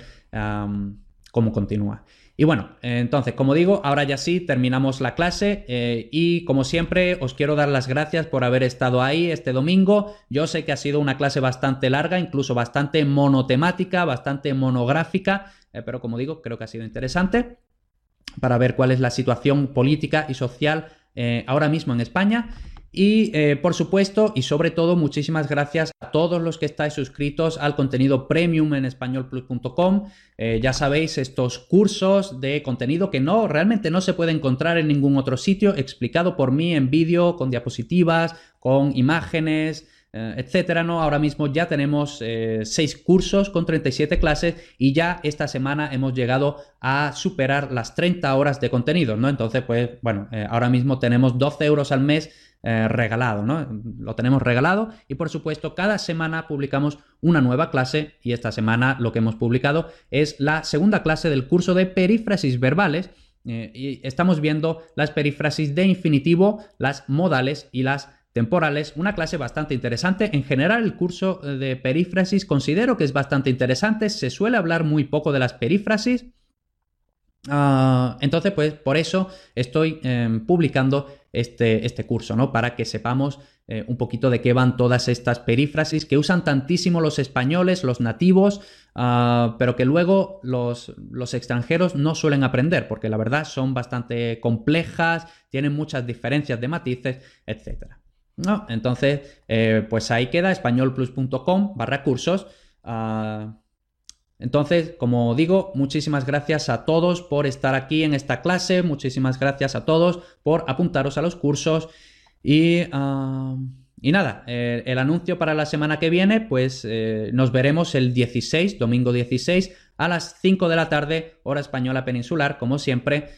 cómo continúa. Y bueno, entonces, como digo, ahora ya sí, terminamos la clase eh, y como siempre os quiero dar las gracias por haber estado ahí este domingo. Yo sé que ha sido una clase bastante larga, incluso bastante monotemática, bastante monográfica, eh, pero como digo, creo que ha sido interesante para ver cuál es la situación política y social eh, ahora mismo en España. Y eh, por supuesto, y sobre todo, muchísimas gracias a todos los que estáis suscritos al contenido premium en españolplus.com. Eh, ya sabéis, estos cursos de contenido que no, realmente no se puede encontrar en ningún otro sitio, explicado por mí en vídeo, con diapositivas, con imágenes, eh, etcétera, ¿no? Ahora mismo ya tenemos eh, seis cursos con 37 clases y ya esta semana hemos llegado a superar las 30 horas de contenido, ¿no? Entonces, pues, bueno, ahora mismo tenemos 12 euros al mes regalado, ¿no? Lo tenemos regalado y por supuesto cada semana publicamos una nueva clase y esta semana lo que hemos publicado es la segunda clase del curso de perífrasis verbales y estamos viendo las perífrasis de infinitivo, las modales y las temporales, una clase bastante interesante. En general, el curso de perífrasis considero que es bastante interesante. Se suele hablar muy poco de las perífrasis. Ah, entonces, pues por eso estoy em, publicando este, este, curso, ¿no? Para que sepamos eh, un poquito de qué van todas estas perífrasis que usan tantísimo los españoles, los nativos, ah, pero que luego los, los, extranjeros no suelen aprender, porque la verdad son bastante complejas, tienen muchas diferencias de matices, etcétera. ¿no? Entonces, eh, pues ahí queda españolplus.com barra cursos. Ah, entonces, como digo, muchísimas gracias a todos por estar aquí en esta clase, muchísimas gracias a todos por apuntaros a los cursos y, ah, y nada, eh, el anuncio para la semana que viene, pues eh, nos veremos el 16, domingo 16, a las 5 de la tarde, hora española peninsular, como siempre.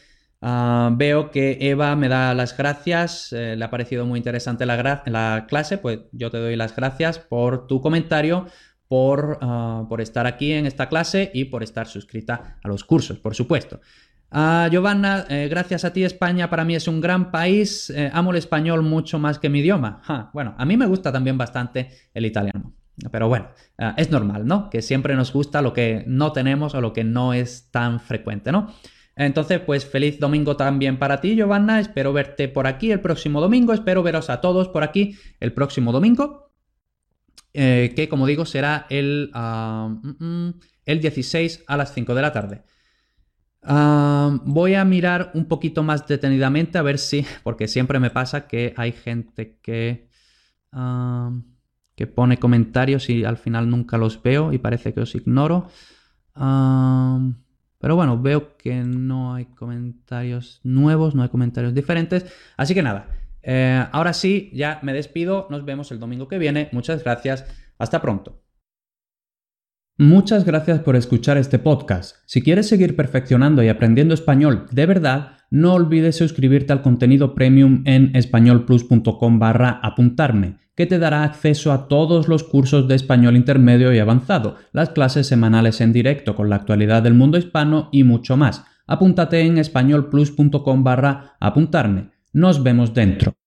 Ah, veo que Eva me da las gracias, eh, le ha parecido muy interesante la, la, clase, pues yo te doy las gracias por tu comentario, por, ah, por, estar aquí en esta clase y por estar suscrita a los cursos, por supuesto. Uh, Giovanna, eh, gracias a ti España para mí es un gran país, eh, amo el español mucho más que mi idioma. bueno, a mí me gusta también bastante el italiano. Pero bueno, es normal, ¿no? Que siempre nos gusta lo que no tenemos o lo que no es tan frecuente, ¿no? Entonces, pues feliz domingo también para ti, Giovanna. Espero verte por aquí el próximo domingo. Espero veros a todos por aquí el próximo domingo. Eh, que como digo será el, ah, mm, mm, el 16 a las 5 de la tarde. Ah, voy a mirar un poquito más detenidamente a ver si, porque siempre me pasa que hay gente que, ah, que pone comentarios y al final nunca los veo y parece que os ignoro. Pero bueno, veo que no hay comentarios nuevos, no hay comentarios diferentes. Así que nada, Eh, ahora sí, ya me despido. Nos vemos el domingo que viene. Muchas gracias. Hasta pronto. Muchas gracias por escuchar este podcast. Si quieres seguir perfeccionando y aprendiendo español de verdad, no olvides suscribirte al contenido premium en españolplus.com barra apuntarme, que te dará acceso a todos los cursos de español intermedio y avanzado, las clases semanales en directo con la actualidad del mundo hispano y mucho más. Apúntate en españolplus.com barra apuntarme. Nos vemos dentro.